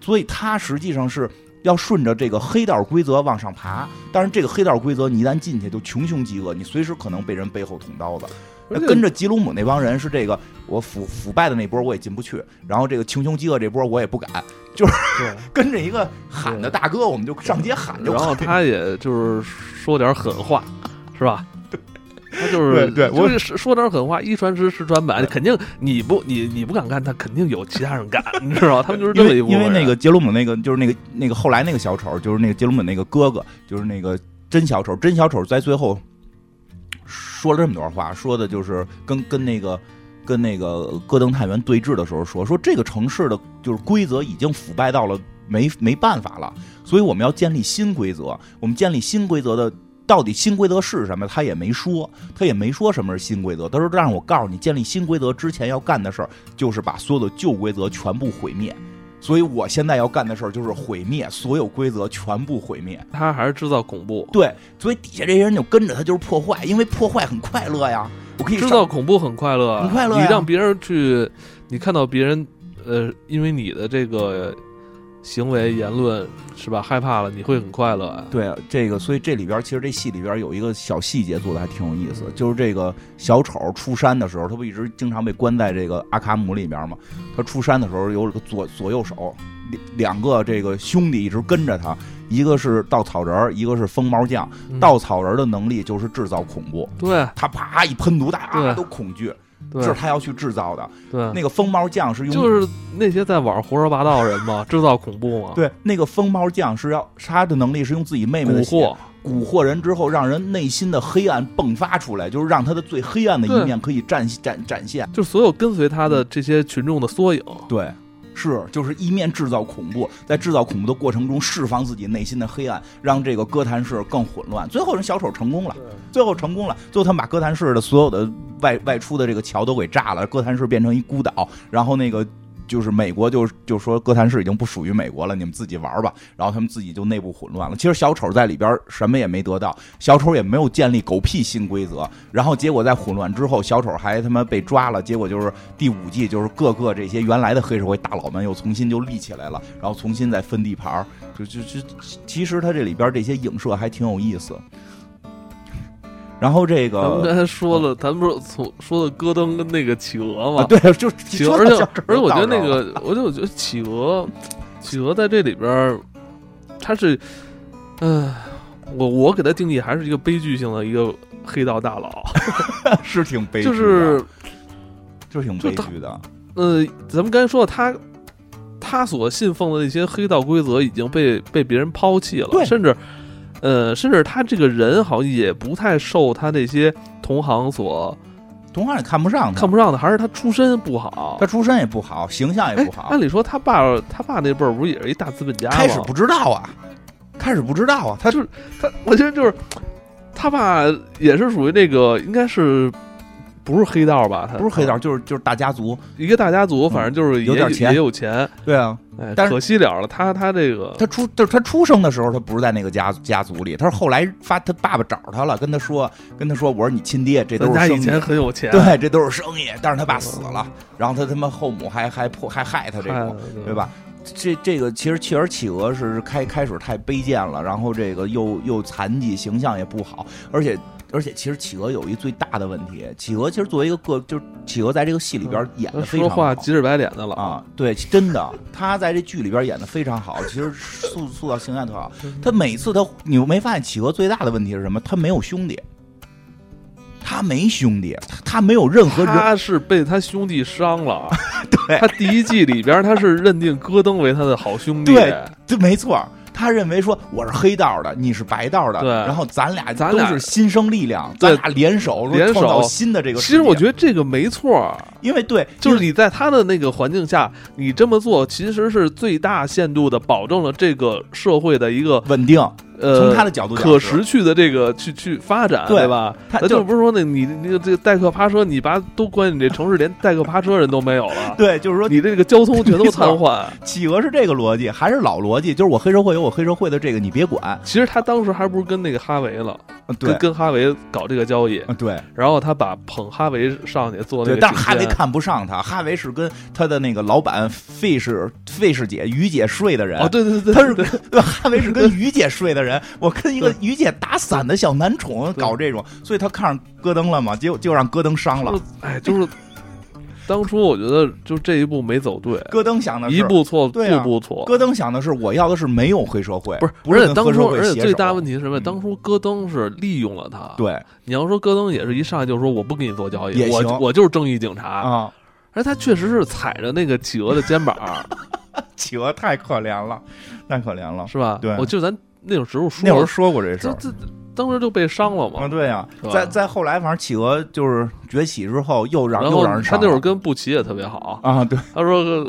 所以他实际上是要顺着这个黑道规则往上爬。但是这个黑道规则，你一旦进去就穷凶极恶，你随时可能被人背后捅刀子。跟着吉鲁姆那帮人是这个，我腐腐败的那波我也进不去，然后这个穷凶极恶这波我也不敢，就是 [LAUGHS] 跟着一个喊的大哥，我们就上街喊就。然后他也就是说点狠话，是吧？他就是对，我说点狠话，一传十，十传百，肯定你不你你不敢干，他肯定有其他人干，你知道吗他们就是这么一因为那个杰鲁姆那个就是那个那个后来那个小丑，就是那个杰鲁姆那个哥哥，就是那个真小丑，真小丑在最后。说了这么多话，说的就是跟跟那个跟那个戈登探员对峙的时候说，说这个城市的就是规则已经腐败到了没没办法了，所以我们要建立新规则。我们建立新规则的到底新规则是什么？他也没说，他也没说什么是新规则。他说让我告诉你，建立新规则之前要干的事儿就是把所有的旧规则全部毁灭。所以我现在要干的事儿就是毁灭所有规则，全部毁灭。他还是制造恐怖。对，所以底下这些人就跟着他，就是破坏，因为破坏很快乐呀。我可以制造恐怖很快乐，很快乐。你让别人去，你看到别人，呃，因为你的这个。行为言论是吧？害怕了，你会很快乐啊。对，这个，所以这里边其实这戏里边有一个小细节做的还挺有意思，就是这个小丑出山的时候，他不一直经常被关在这个阿卡姆里面吗？他出山的时候有个左左右手两两个这个兄弟一直跟着他，一个是稻草人，一个是疯猫将。稻草人的能力就是制造恐怖，对他啪一喷毒，大家都恐惧。这是他要去制造的。对，那个疯猫匠是用，就是那些在网上胡说八道的人嘛，[LAUGHS] 制造恐怖嘛。对，那个疯猫匠是要他的能力是用自己妹妹的蛊惑，蛊惑人之后，让人内心的黑暗迸发出来，就是让他的最黑暗的一面可以展展展现，就所有跟随他的这些群众的缩影。对。是，就是一面制造恐怖，在制造恐怖的过程中释放自己内心的黑暗，让这个哥谭市更混乱。最后人小丑成功了，最后成功了，最后他们把哥谭市的所有的外外出的这个桥都给炸了，哥谭市变成一孤岛，然后那个。就是美国就就说哥谭市已经不属于美国了，你们自己玩吧。然后他们自己就内部混乱了。其实小丑在里边什么也没得到，小丑也没有建立狗屁新规则。然后结果在混乱之后，小丑还他妈被抓了。结果就是第五季，就是各个这些原来的黑社会大佬们又重新就立起来了，然后重新再分地盘就就就其实他这里边这些影射还挺有意思。然后这个，咱们刚才说了，咱们不是从说的戈登跟那个企鹅嘛？对，就企鹅。而且而且，我觉得那个，我就我觉得企鹅，企鹅在这里边，他是，嗯，我我给他定义还是一个悲剧性的一个黑道大佬，[LAUGHS] 是挺悲，剧，就是就挺悲剧的。呃，咱们刚才说的他，他所信奉的那些黑道规则已经被被别人抛弃了，甚至。呃，甚至他这个人好像也不太受他那些同行所，同行也看不上，看不上的还是他出身不好，他出身也不好，形象也不好。按理说他爸他爸那辈儿不是也是一大资本家吗？开始不知道啊，开始不知道啊，他就是他，我觉得就是他爸也是属于那个应该是。不是黑道吧？他不是黑道，就是就是大家族，一个大家族，反正就是有点钱，也有钱。对啊，哎，但可惜了了，他他这个，他出就是他出生的时候，他不是在那个家家族里，他是后来发他爸爸找他了，跟他说跟他说，我说你亲爹，这都是生意，以前很有钱，对，这都是生意。但是他爸死了，然后他他妈后母还还破还害他这种，对吧？这这个其实企鹅企鹅是开开始太卑贱了，然后这个又又残疾，形象也不好，而且。而且其实企鹅有一最大的问题，企鹅其实作为一个个，就是企鹅在这个戏里边演的非常说话急赤白脸的了啊！对，真的，他在这剧里边演的非常好，其实塑塑造形象特好。他每次他，你没发现企鹅最大的问题是什么？他没有兄弟，他没兄弟，他他没有任何人，他是被他兄弟伤了。[LAUGHS] 对他第一季里边他是认定戈登为他的好兄弟，对，这没错。他认为说我是黑道的，你是白道的，对然后咱俩咱俩都是新生力量，咱俩联手联手创造新的这个其。实我觉得这个没错，因为对，就是你在他的那个环境下，你这么做其实是最大限度的保证了这个社会的一个稳定。呃，从他的角度可是持续的这个去去发展，对吧？他就不是说那你那个这个代客趴车，你把都关你这城市连代客趴车人都没有了，对，就是说你这个交通全都瘫痪。企鹅是这个逻辑，还是老逻辑？就是我黑社会有我黑社会的这个，你别管。其实他当时还不是跟那个哈维了，跟，跟哈维搞这个交易，嗯对然后他把捧哈维上去做那对，个，但是哈维，看不上他，哈维是跟他的那个老板费氏费氏姐于姐睡的人。哦，对对对，他是对跟对 [LAUGHS] 哈维是跟于姐睡的人，我跟一个于姐打伞的小男宠搞这种，所以他看上戈登了嘛，结果就让戈登伤了。哎，就是当初我觉得就这一步没走对，[LAUGHS] 戈登想的是一步错，对啊步步错。戈登想的是我要的是没有黑社会，不是，不是当初，而且最大问题是什么？嗯当初戈登是利用了他。，对你要说戈登也是一上来就说我不跟你做交易，也我就是正义警察。啊，而他确实是踩着那个企鹅的肩膀，[LAUGHS] 企鹅太可怜了，太可怜了。是吧？对我就咱那种植物说那会儿说过这事儿。这这当时就被伤了嘛啊，。对呀、在在后来，反正企鹅就是崛起之后，又让然后又让人伤他那会儿跟布奇也特别好，啊，对，他说呃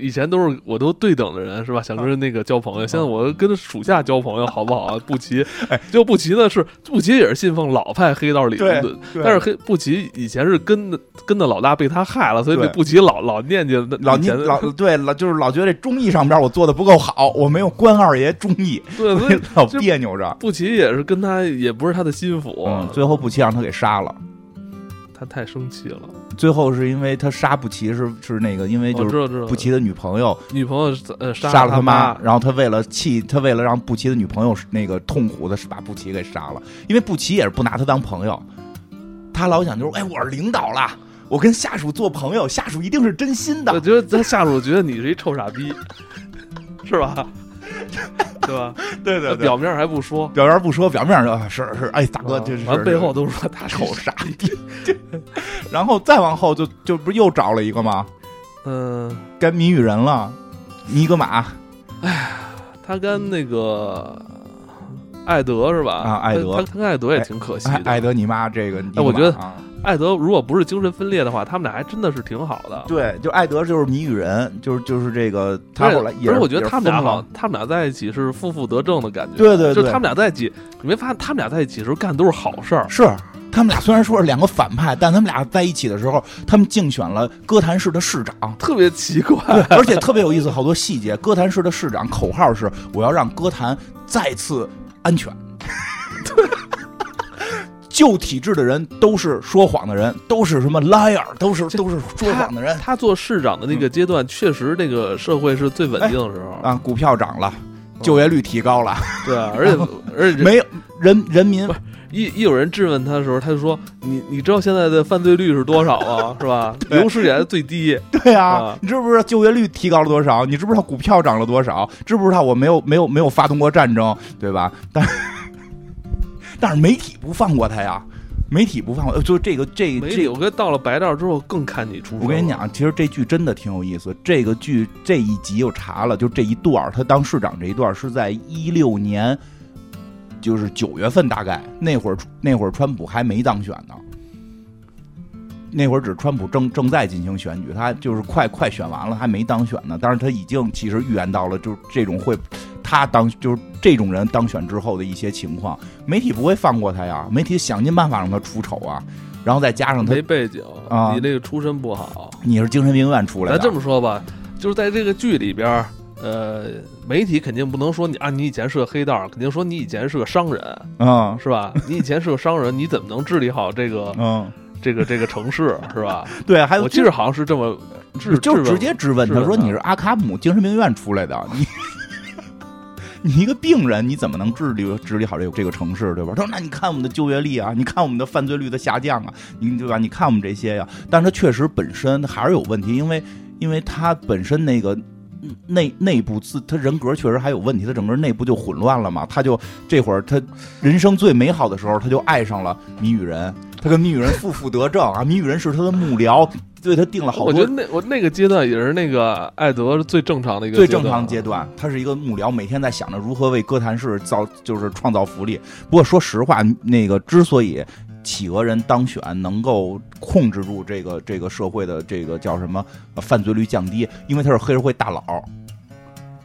以前都是我都对等的人是吧？想跟那个交朋友，现在我跟属下交朋友好不好啊？布奇，哎，就布奇呢是布奇也是信奉老派黑道理论的，对但是黑布奇以前是跟的跟的老大被他害了，所以布奇老老念记老你以前的老对老就是老觉得这忠义上边我做的不够好，我没有关二爷忠义，对，所以 [LAUGHS] 老别扭着。布奇也是跟他也不是他的心腹，嗯，最后布奇让他给杀了。他太生气了。最后是因为他杀布奇是是那个，因为就是布奇的女朋友女朋友呃杀了他妈，然后他为了气，他为了让布奇的女朋友那个痛苦的是把布奇给杀了，因为布奇也是不拿他当朋友，他老想就是哎我是领导啦，我跟下属做朋友，下属一定是真心的我，觉得他下属觉得你是一臭傻逼，是吧？[LAUGHS] 对吧？[LAUGHS] 对对表面还不说，表面不说，表面上是是哎大哥这是完背后都说他臭傻逼，[LAUGHS] 然后再往后就就不是又找了一个吗？嗯，该谜语人了，尼格玛哎他跟那个艾德是吧？啊艾德他他跟艾德也挺可惜的。艾艾德你妈这个我觉得啊艾德如果不是精神分裂的话，他们俩还真的是挺好的。对，就艾德就是谜语人，就是就是这个他后来也是我觉得他们俩好，他们俩在一起是负负得正的感觉。对对对就他们俩在一起，你没发现他们俩在一起的时候干的都是好事儿？是他们俩虽然说是两个反派，但他们俩在一起的时候，他们竞选了哥谭市的市长。特别奇怪。对，而且特别有意思，好多细节。哥谭市的市长口号是“我要让哥谭再次安全”。[LAUGHS] 旧体制的人都是说谎的人，都是什么 liar，都是都是说谎的人他做市长的那个阶段，确实那个社会是最稳定的时候。啊！股票涨了，就业率提高了，对啊，而且 [LAUGHS] 而且没有人人民不一一有人质问他的时候，他就说：“你你知道现在的犯罪率是多少啊？[LAUGHS] 是吧？流失也是最低。对啊啊，你知不知道就业率提高了多少？你知不知道股票涨了多少？知不知道我没有没有没有发动过战争，对吧？但但是媒体不放过他呀，媒体不放过，就这个这媒这体我跟到了白道之后更看你出。我跟你，讲，其实这剧真的挺有意思。这个剧这一集又查了，就这一段儿他当市长这一段是在一六年，就是九月份大概那会儿，那会儿川普还没当选呢。那会儿只川普正正在进行选举，他就是快快选完了，还没当选呢。但是他已经其实预言到了，就是这种会，他当就是这种人当选之后的一些情况，媒体不会放过他呀，媒体想尽办法让他出丑啊，然后再加上他没背景啊你这个出身不好。你是精神病院出来咱的，这么说吧，就是在这个剧里边，呃，媒体肯定不能说你啊，你以前是个黑道，肯定说你以前是个商人，嗯是吧？你以前是个商人，你怎么能治理好这个嗯，这个这个城市，是吧？[LAUGHS] 对，还有我记得好像是这么就直接质问他质问他说你是阿卡姆精神病院出来的，你你一个病人你怎么能治理治理好这个这个城市对吧？他说那你看我们的就业率啊，你看我们的犯罪率的下降啊，你对吧？你看我们这些呀、但是他确实本身还是有问题，因为因为他本身那个。内内部自他人格确实还有问题，他整个内部就混乱了嘛。他就这会儿他人生最美好的时候，他就爱上了谜语人，他跟谜语人负负得正 [LAUGHS] 啊，谜语人是他的幕僚，对他定了好多。我觉得那我那个阶段也是那个艾德最正常的一个最正常阶段，他是一个幕僚，每天在想着如何为哥谭市造就是创造福利。不过说实话，那个之所以企鹅人当选，能够控制住这个这个社会的这个叫什么犯罪率降低，因为他是黑社会大佬。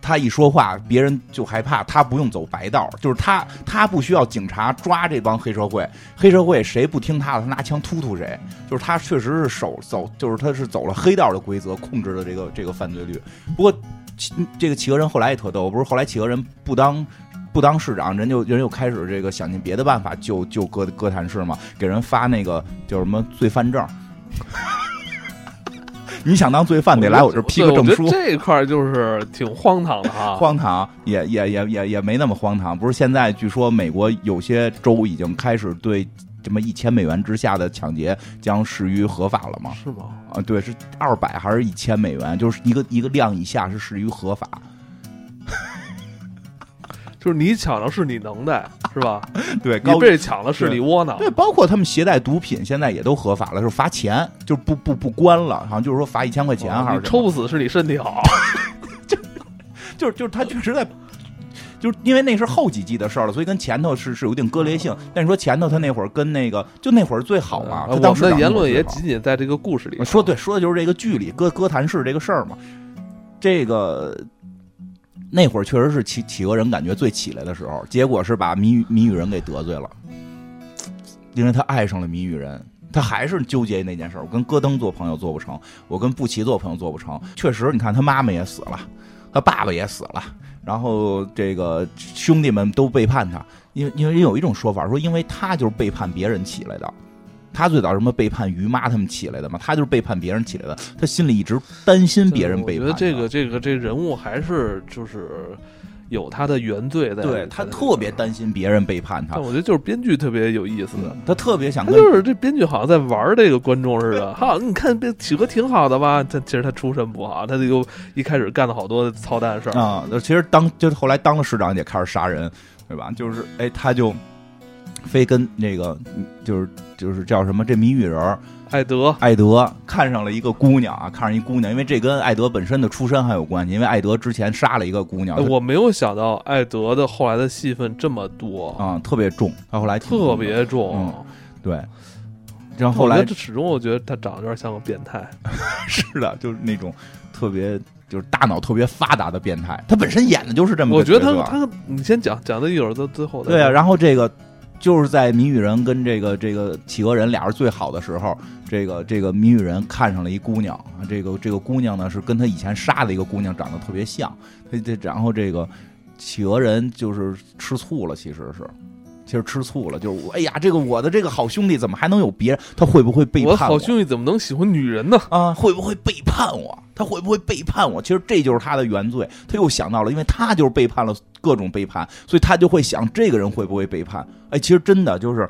他一说话，别人就害怕。他不用走白道，就是他，他不需要警察抓这帮黑社会。黑社会谁不听他的，他拿枪突突谁。就是他确实是手走，就是他是走了黑道的规则，控制了这个这个犯罪率。不过，这个企鹅人后来也特逗，不是后来企鹅人不当不当市长，人就人又开始这个想尽别的办法救救哥哥谭市嘛，给人发那个叫什么罪犯证。你想当罪犯得来我这批个证书，这一块就是挺荒唐的哈。[LAUGHS] 荒唐也也也也也没那么荒唐，不是？现在据说美国有些州已经开始对这么一千美元之下的抢劫将适于合法了吗？是吗？啊，对，是二百还是一千美元？就是一个一个量以下是适于合法。就是你抢的是你能耐，是吧？[LAUGHS] 对，你被抢的是你窝囊。对，包括他们携带毒品，现在也都合法了，就是罚钱，就不不不关了，好像就是说罚一千块钱，还是抽不死是你身体好。就 [LAUGHS] 就是就是他确实在，就是因为那是后几季的事儿了，所以跟前头是是有一定割裂性。但你说前头他那会儿跟那个就那会儿最好嘛？他当时的言论也仅仅在这个故事里说，对，说的就是这个剧里歌歌坛式这个事儿嘛，这个。那会儿确实是企企鹅人感觉最起来的时候，结果是把谜谜语人给得罪了，因为他爱上了谜语人，他还是纠结那件事儿。我跟戈登做朋友做不成，我跟布奇做朋友做不成。确实，你看他妈妈也死了，他爸爸也死了，然后这个兄弟们都背叛他，因为因为有一种说法说，因为他就是背叛别人起来的。他最早什么背叛于妈他们起来的嘛？他就是背叛别人起来的。他心里一直担心别人背叛。我觉得这个这个这人物还是就是有他的原罪在。对他特别担心别人背叛他。我觉得就是编剧特别有意思的，他特别想。就是这编剧好像在玩这个观众似的。[LAUGHS] 哈，你看这企鹅挺好的吧？他其实他出身不好，他就一开始干了好多操蛋事儿啊。其实当就是后来当了市长也开始杀人，对吧？就是哎，他就。非跟那个就是就是叫什么这谜语人艾德艾德看上了一个姑娘啊，看上一姑娘，因为这跟艾德本身的出身还有关系，因为艾德之前杀了一个姑娘。我没有想到艾德的后来的戏份这么多啊，特别重，他后来特别重，对。然后后来始终我觉得他长得有点像个变态，[LAUGHS] 是的，就是那种特别就是大脑特别发达的变态。他本身演的就是这么，我觉得他他你先讲讲到一会儿到最后对啊，然后这个。就是在谜语人跟这个这个企鹅人俩人最好的时候，这个这个谜语人看上了一姑娘，这个这个姑娘呢是跟他以前杀的一个姑娘长得特别像，这这然后这个企鹅人就是吃醋了，其实是。其实吃醋了，就是哎呀，这个我的这个好兄弟怎么还能有别人？他会不会背叛我？好兄弟怎么能喜欢女人呢？啊，会不会背叛我？他会不会背叛我？其实这就是他的原罪。他又想到了，因为他就是背叛了各种背叛，所以他就会想这个人会不会背叛？哎，其实真的就是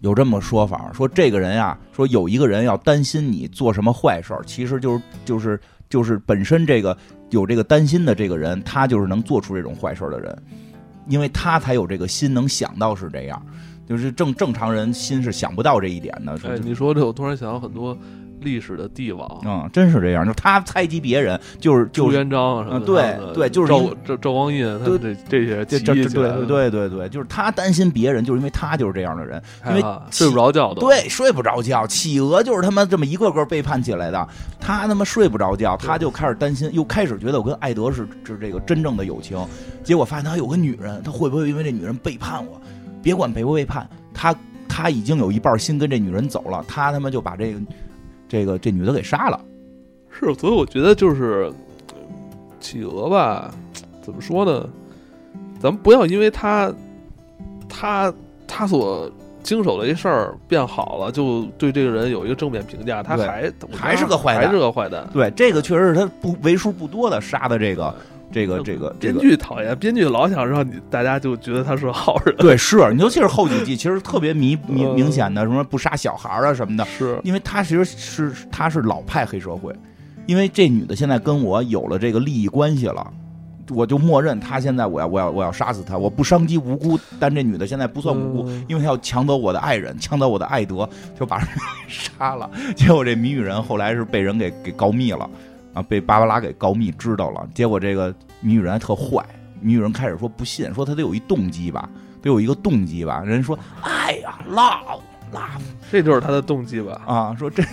有这么说法，说这个人呀，说有一个人要担心你做什么坏事儿，其实就是就是就是本身这个有这个担心的这个人，他就是能做出这种坏事的人。因为他才有这个心，能想到是这样，就是正正常人心是想不到这一点的。哎，你说这，我突然想到很多历史的帝王嗯，真是这样，就他猜忌别人，就是就朱元璋什么对对，就是赵赵赵光义，他这这些这这对对对对，就是他担心别人，就是因为他就是这样的人，因为睡不着觉，对，睡不着觉。企鹅就是他妈这么一个个背叛起来的，他他妈睡不着觉，他就开始担心，又开始觉得我跟艾德是是这个真正的友情。结果发现他有个女人，他会不会因为这女人背叛我？别管背不背叛，他他已经有一半心跟这女人走了，他他妈就把这个这个这女的给杀了。是，所以我觉得就是企鹅吧，怎么说呢？咱们不要因为他他他所经手的一事儿变好了，就对这个人有一个正面评价。他还还是个坏蛋，还是个坏蛋。对，这个确实是他不为数不多的杀的这个。这个这个编剧讨厌，编剧老想让你大家就觉得他是好人。对，是，尤其是后几季，其实特别明明 [LAUGHS] 明显的什么不杀小孩啊什么的，是因为他其实是他是老派黑社会，因为这女的现在跟我有了这个利益关系了，我就默认他现在我要我要我要杀死他，我不伤及无辜，但这女的现在不算无辜，嗯因为她要抢走我的爱人，抢走我的爱德，就把人 [LAUGHS] 杀了。结果这谜语人后来是被人给给告密了，啊，被芭芭拉给告密知道了。结果这个谜语人还特坏，谜语人开始说不信，说他得有一动机吧，得有一个动机吧。人说哎呀，love love 这就是他的动机吧？啊，说这。[LAUGHS]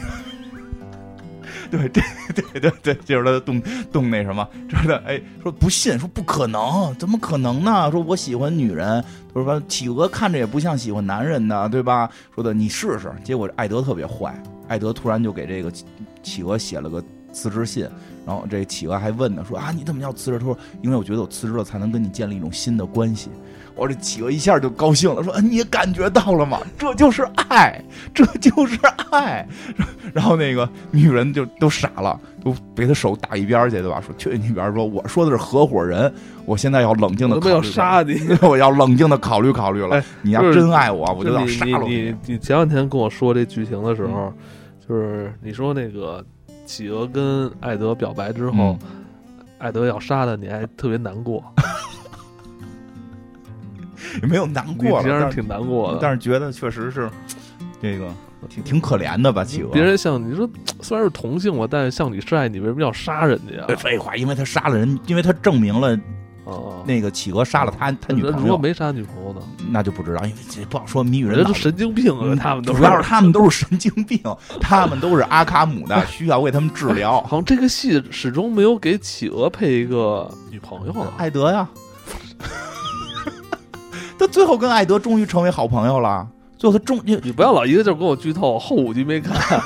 对，这 [LAUGHS] 对对对，就是他的动动那什么，真的哎，说不信，说不可能，怎么可能呢？说我喜欢女人，他说吧，企鹅看着也不像喜欢男人的，对吧？说的你试试，结果艾德特别坏，艾德突然就给这个企企鹅写了个辞职信，然后这企鹅还问呢，说啊，你怎么要辞职？他说，因为我觉得我辞职了才能跟你建立一种新的关系。我这企鹅一下就高兴了，说：“你也感觉到了吗？这就是爱，这就是爱。”然后那个女人就都傻了，都被他手打一边去，对吧？说去你边说，我说的是合伙人，我现在要冷静的我要，杀你！我要冷静的考虑考虑了哎。[LAUGHS] [LAUGHS] 你要真爱我，我就要杀了你你你前两天跟我说这剧情的时候，就是你说那个企鹅跟艾德表白之后，嗯艾德要杀他，你还特别难过，[LAUGHS] 也没有难过其实挺难过的。但是觉得确实是这个挺挺可怜的吧，企鹅。别人像你说，虽然是同性吧，但是像你是爱你，为什么要杀人家呀？呃废话，因为他杀了人，因为他证明了啊，那个企鹅杀了他他女朋友，如果没杀女朋友呢？那就不知道，因为这不好说。谜语人脑神经病啊，嗯他们都主要是他们都是神经病，他们都是阿卡姆的，需要为他们治疗。[LAUGHS] 好像这个戏始终没有给企鹅配一个女朋友呢。艾德呀，他最后跟艾德终于成为好朋友了。最后他终因你不要老一个劲儿跟我剧透，后五集没看。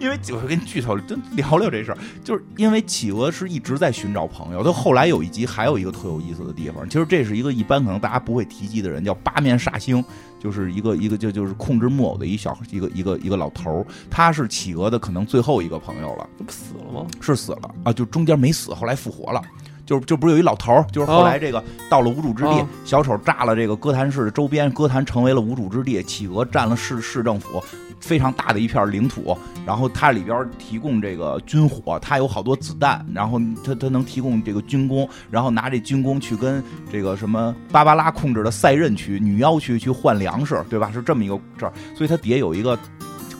因为我跟你剧透，真聊聊这事儿，就是因为企鹅是一直在寻找朋友。他后来有一集还有一个特有意思的地方，其实这是一个一般可能大家不会提及的人，叫八面煞星，就是一个一个就就是控制木偶的一小一个一个一个老头儿，他是企鹅的可能最后一个朋友了。这不死了吗？是死了啊，就中间没死，后来复活了。就就不是有一老头儿，就是后来这个到了无主之地，哦小丑炸了这个哥谭市的周边，哥谭成为了无主之地，企鹅占了市市政府非常大的一片领土，然后它里边提供这个军火，它有好多子弹，然后它它能提供这个军工，然后拿这军工去跟这个什么芭芭拉控制的塞壬区、女妖区去换粮食，对吧？是这么一个这儿，所以它底下有一个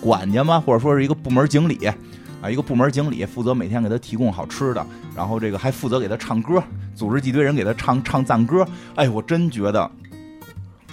管家嘛，或者说是一个部门经理。啊，一个部门经理负责每天给他提供好吃的，然后这个还负责给他唱歌，组织几堆人给他唱唱赞歌。哎，我真觉得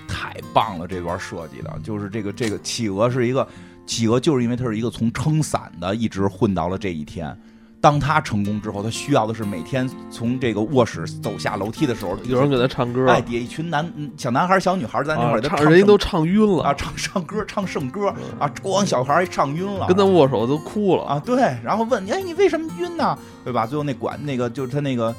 太棒了，这段设计的，就是这个这个企鹅是一个企鹅，就是因为它是一个从撑伞的，一直混到了这一天。当他成功之后，他需要的是每天从这个卧室走下楼梯的时候，有人给他唱歌，哎，底下一群男嗯小男孩、小女孩在那块唱人家都唱晕了啊，唱唱歌、唱圣歌啊，光小孩儿唱晕了，跟他握手都哭了。啊，对，然后问你，哎，你为什么晕呢？对吧？最后那管那个就是他那个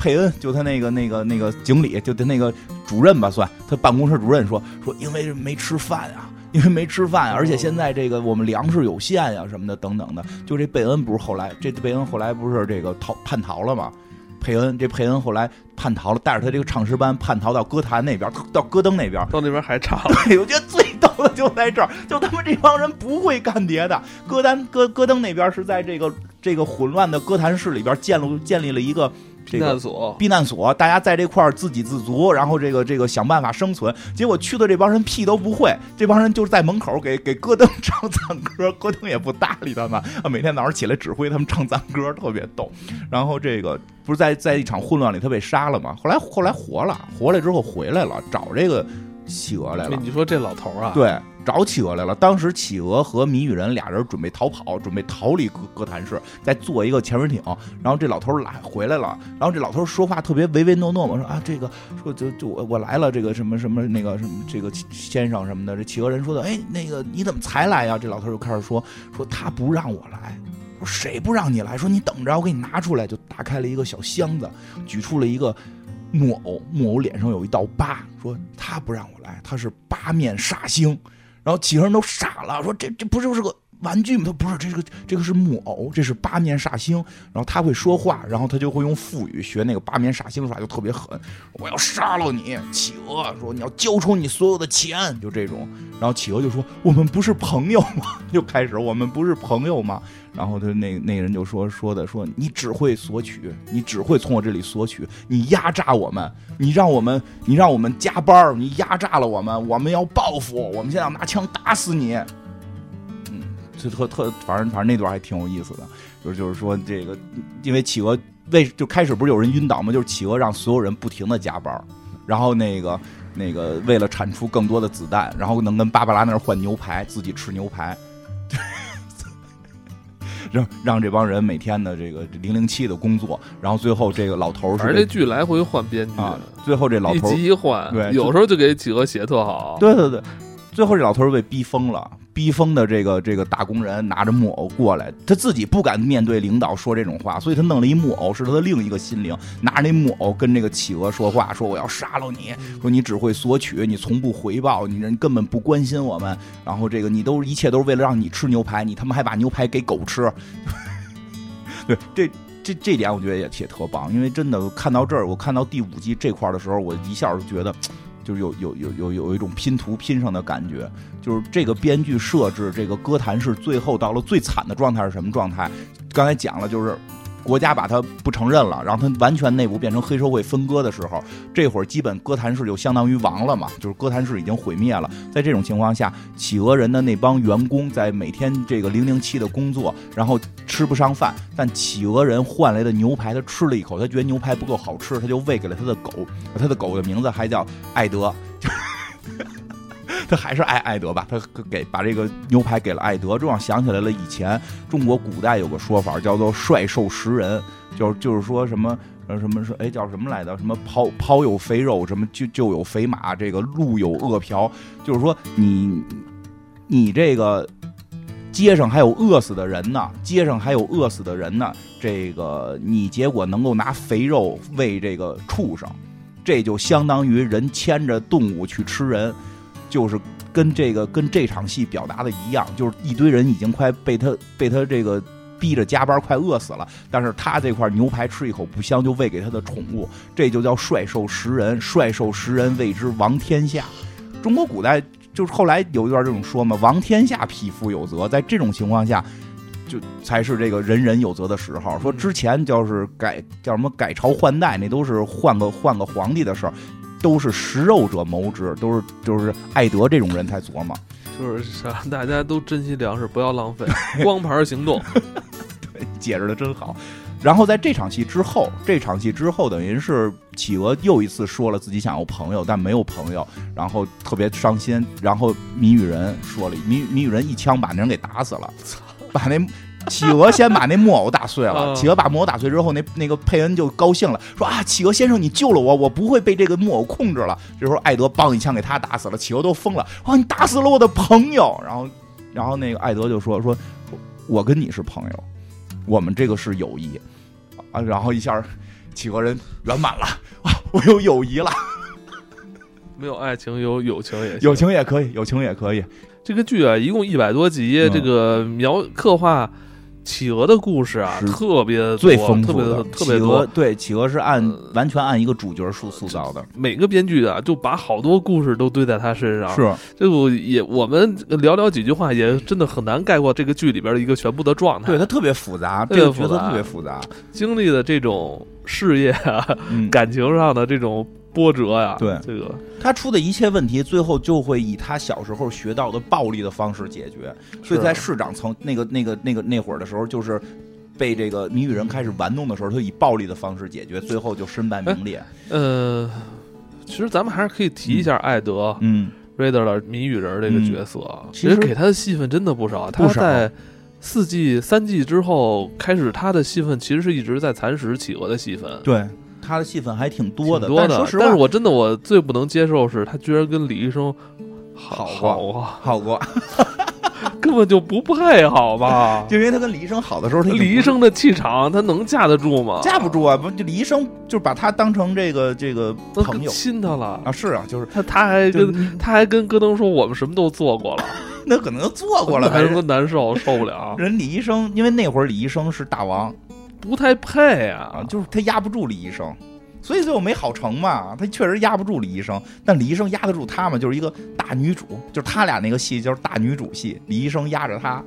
佩恩，就他那个那个那个经理，就他那个主任吧，算他办公室主任说说，因为没吃饭啊，因为没吃饭，而且现在这个我们粮食有限呀、什么的等等的。就这贝恩不是后来这贝恩后来不是这个逃叛逃了吗？佩恩这佩恩后来叛逃了，带着他这个唱诗班叛逃到歌坛那边，到戈登那边，到那边还唱，对，我觉得最逗的就在这儿，就他们这帮人不会干别的。歌单戈戈登那边是在这个这个混乱的歌坛市里边建了建立了一个这避难所，避难所，大家在这块儿自给自足，然后这个这个想办法生存。结果去的这帮人屁都不会，这帮人就是在门口给给戈登唱赞歌，戈登也不搭理他们，啊，每天早上起来指挥他们唱赞歌，特别逗。然后这个不是在在一场混乱里他被杀了吗？后来后来活了，活了之后回来了，找这个企鹅来了。你说这老头儿啊，对，找企鹅来了。当时企鹅和谜语人俩人准备逃跑，准备逃离哥哥谭市，再坐一个潜水艇。然后这老头儿来回来了，然后这老头儿说话特别唯唯诺诺嘛，说啊这个说就就我我来了，这个什么什么那个什么这个先生什么的。这企鹅人说的，哎，那个你怎么才来呀？这老头儿就开始说说他不让我来。说谁不让你来？说你等着，我给你拿出来。就打开了一个小箱子，举出了一个木偶，木偶脸上有一道疤，说他不让我来，他是八面煞星。然后几个人都傻了，说这这不就是个玩具吗？他不是，这个这个是木偶，这是八面煞星。然后他会说话，然后他就会用腹语学那个八面煞星说话，就特别狠。我要杀了你，企鹅说你要交出你所有的钱，就这种。然后企鹅就说我们不是朋友吗？[LAUGHS] 就开始我们不是朋友吗？然后他那那人就说说的说你只会索取，你只会从我这里索取，你压榨我们，你让我们你让我们加班，你压榨了我们，我们要报复，我们现在要拿枪打死你。嗯，就特特反正反正那段还挺有意思的，就是就是说这个，因为企鹅为就开始不是有人晕倒吗？就是企鹅让所有人不停的加班，然后那个那个为了产出更多的子弹，然后能跟芭芭拉那儿换牛排，自己吃牛排。[LAUGHS] 让让这帮人每天的这个零零七的工作，然后最后这个老头是而这剧来回换编剧啊，最后这老头一集一换，对有时候就给企鹅写特好，对对对，最后这老头儿被逼疯了，逼疯的这个这个打工人拿着木偶过来，他自己不敢面对领导说这种话，所以他弄了一木偶，是他的另一个心灵，拿着那木偶跟这个企鹅说话，说我要杀了你，说你只会索取，你从不回报，你人根本不关心我们，然后这个你都一切都是为了让你吃牛排，你他妈还把牛排给狗吃，[LAUGHS] 对这。这这点我觉得也也特棒，因为真的看到这儿，我看到第五季这块儿的时候，我一下就觉得，就是有有有有有一种拼图拼上的感觉。就是这个编剧设置，这个歌坛是最后到了最惨的状态是什么状态？刚才讲了，就是国家把它不承认了，然后它完全内部变成黑社会分割的时候，这会儿基本哥谭市就相当于亡了嘛，就是哥谭市已经毁灭了。在这种情况下，企鹅人的那帮员工在每天这个零零七的工作，然后吃不上饭，但企鹅人换来的牛排他吃了一口，他觉得牛排不够好吃，他就喂给了他的狗，他的狗的名字还叫艾德。[LAUGHS] 他还是爱艾德吧，他给把这个牛排给了艾德，这让想起来了以前中国古代有个说法叫做帅兽食人，就是就是说什么呃什么是哎叫什么来着？什么抛抛有肥肉，什么就就有肥马，这个路有饿殍，就是说你你这个街上还有饿死的人呢，街上还有饿死的人呢，这个你结果能够拿肥肉喂这个畜生，这就相当于人牵着动物去吃人。就是跟这个跟这场戏表达的一样，就是一堆人已经快被他被他这个逼着加班，快饿死了。但是他这块牛排吃一口不香，就喂给他的宠物，这就叫帅兽食人。帅兽食人，谓之王天下。中国古代就是后来有一段这种说嘛，王天下匹夫有责。在这种情况下，就才是这个人人有责的时候。说之前就是改叫什么改朝换代，那都是换个换个皇帝的事儿。都是食肉者谋之，都是就是艾德这种人才琢磨，就是想让大家都珍惜粮食，不要浪费，[LAUGHS] 光盘行动。对，解释的真好。然后在这场戏之后，这场戏之后，等于是企鹅又一次说了自己想要朋友，但没有朋友，然后特别伤心。然后谜语人说了，谜谜语人一枪把那人给打死了，[LAUGHS] 把那。[LAUGHS] 企鹅先把那木偶打碎了。企鹅把木偶打碎之后，那那个佩恩就高兴了，说啊，企鹅先生，你救了我，我不会被这个木偶控制了。这时候艾德梆一枪给他打死了，企鹅都疯了，哇，你打死了我的朋友。然后，然后那个艾德就说说，我跟你是朋友，我们这个是友谊啊。然后一下，企鹅人圆满了，啊，我有友谊了。[LAUGHS] 没有爱情，有友情也友情也可以，友情也可以。这个剧啊，一共一百多集，这个描刻画。企鹅的故事啊，特别最丰富的，特别多。对，企鹅是按完全按一个主角塑塑造的。每个编剧啊，就把好多故事都堆在他身上。是，就也我们聊聊几句话，也真的很难概括这个剧里边的一个全部的状态。对，它特别复杂，这个角色特别复杂，经历的这种事业啊，感情上的这种。波折呀，对这个他出的一切问题，最后就会以他小时候学到的暴力的方式解决。所以在市长层那个那个那个那会儿的时候，就是被这个谜语人开始玩弄的时候，他以暴力的方式解决，最后就身败名裂。呃，其实咱们还是可以提一下艾德，嗯，瑞德的谜语人这个角色，其实给他的戏份真的不少。他在四季三季之后开始，他的戏份其实是一直在蚕食企鹅的戏份。对。他的戏份还挺多的，但说实话，但是我真的我最不能接受是他居然跟李医生好过，好过，[LAUGHS] [LAUGHS] 根本就不配，好吧？[LAUGHS] 就因为他跟李医生好的时候，李医生的气场，他能架得住吗？架不住啊！不，就李医生就把他当成这个这个朋友亲他了啊，。是啊，就是他他还跟他还跟戈登说，我们什么都做过了，那可能做过了，还是男人难受受不了，人李医生，因为那会儿李医生是大王不太配啊，啊。就是他压不住李医生，所以最后没好成嘛。他确实压不住李医生，但李医生压得住他嘛，就是一个大女主，就是他俩那个戏就是大女主戏，李医生压着他，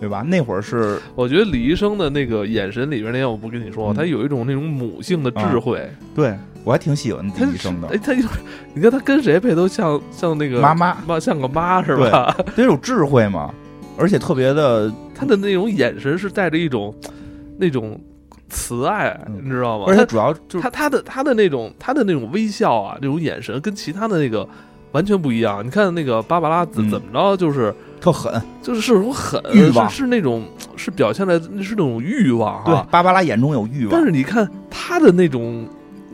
对吧？那会儿是我觉得李医生的那个眼神里边那天我不跟你说，嗯他有一种那种母性的智慧。对我还挺喜欢他李医生的哎，，他 [LAUGHS] 你看他跟谁配都像像那个妈妈妈像个妈是吧？得有智慧嘛，而且特别的，他的那种眼神是带着一种那种慈爱，嗯你知道吗？而且他主要就是他他的他的那种他的那种微笑啊，那种眼神跟其他的那个完全不一样。你看那个芭芭拉怎嗯怎么着，就是特狠。就是是种狠欲望是是那种是表现的是那种欲望对啊。，芭芭拉眼中有欲望但，是你看他的那种。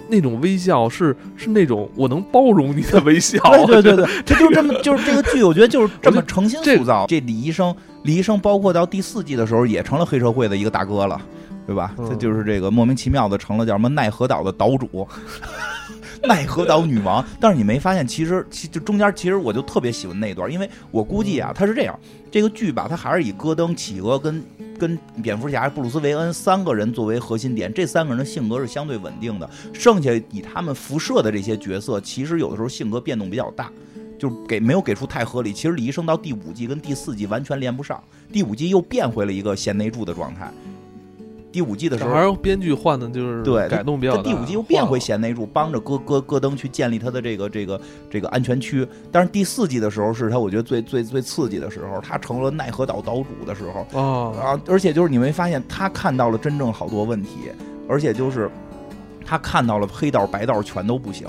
那种微笑是是那种我能包容你的微笑，对对对对，[LAUGHS] 这就这么就是这个剧，我觉得就是这么诚心塑造。这李医生，李医生包括到第四季的时候，也成了黑社会的一个大哥了，对吧？嗯他就是这个莫名其妙的成了叫什么奈何岛的岛主。[LAUGHS] 奈何岛女王，但是你没发现，其实其就中间其实我就特别喜欢那一段，因为我估计啊，他是这样，这个剧吧，它还是以戈登、企鹅跟跟蝙蝠侠、布鲁斯韦恩三个人作为核心点，这三个人的性格是相对稳定的，剩下以他们辐射的这些角色，其实有的时候性格变动比较大，就是给没有给出太合理。其实李医生到第五季跟第四季完全连不上，第五季又变回了一个贤内助的状态。第五季的时候，还是编剧换的就是对改动比较大。他第五季又变回贤内助，帮着戈戈戈登去建立他的这个这个这个安全区。但是第四季的时候是他我觉得最最最刺激的时候，他成了奈何岛岛主的时候哦，啊！而且就是你没发现他看到了真正好多问题，而且就是他看到了黑道白道全都不行。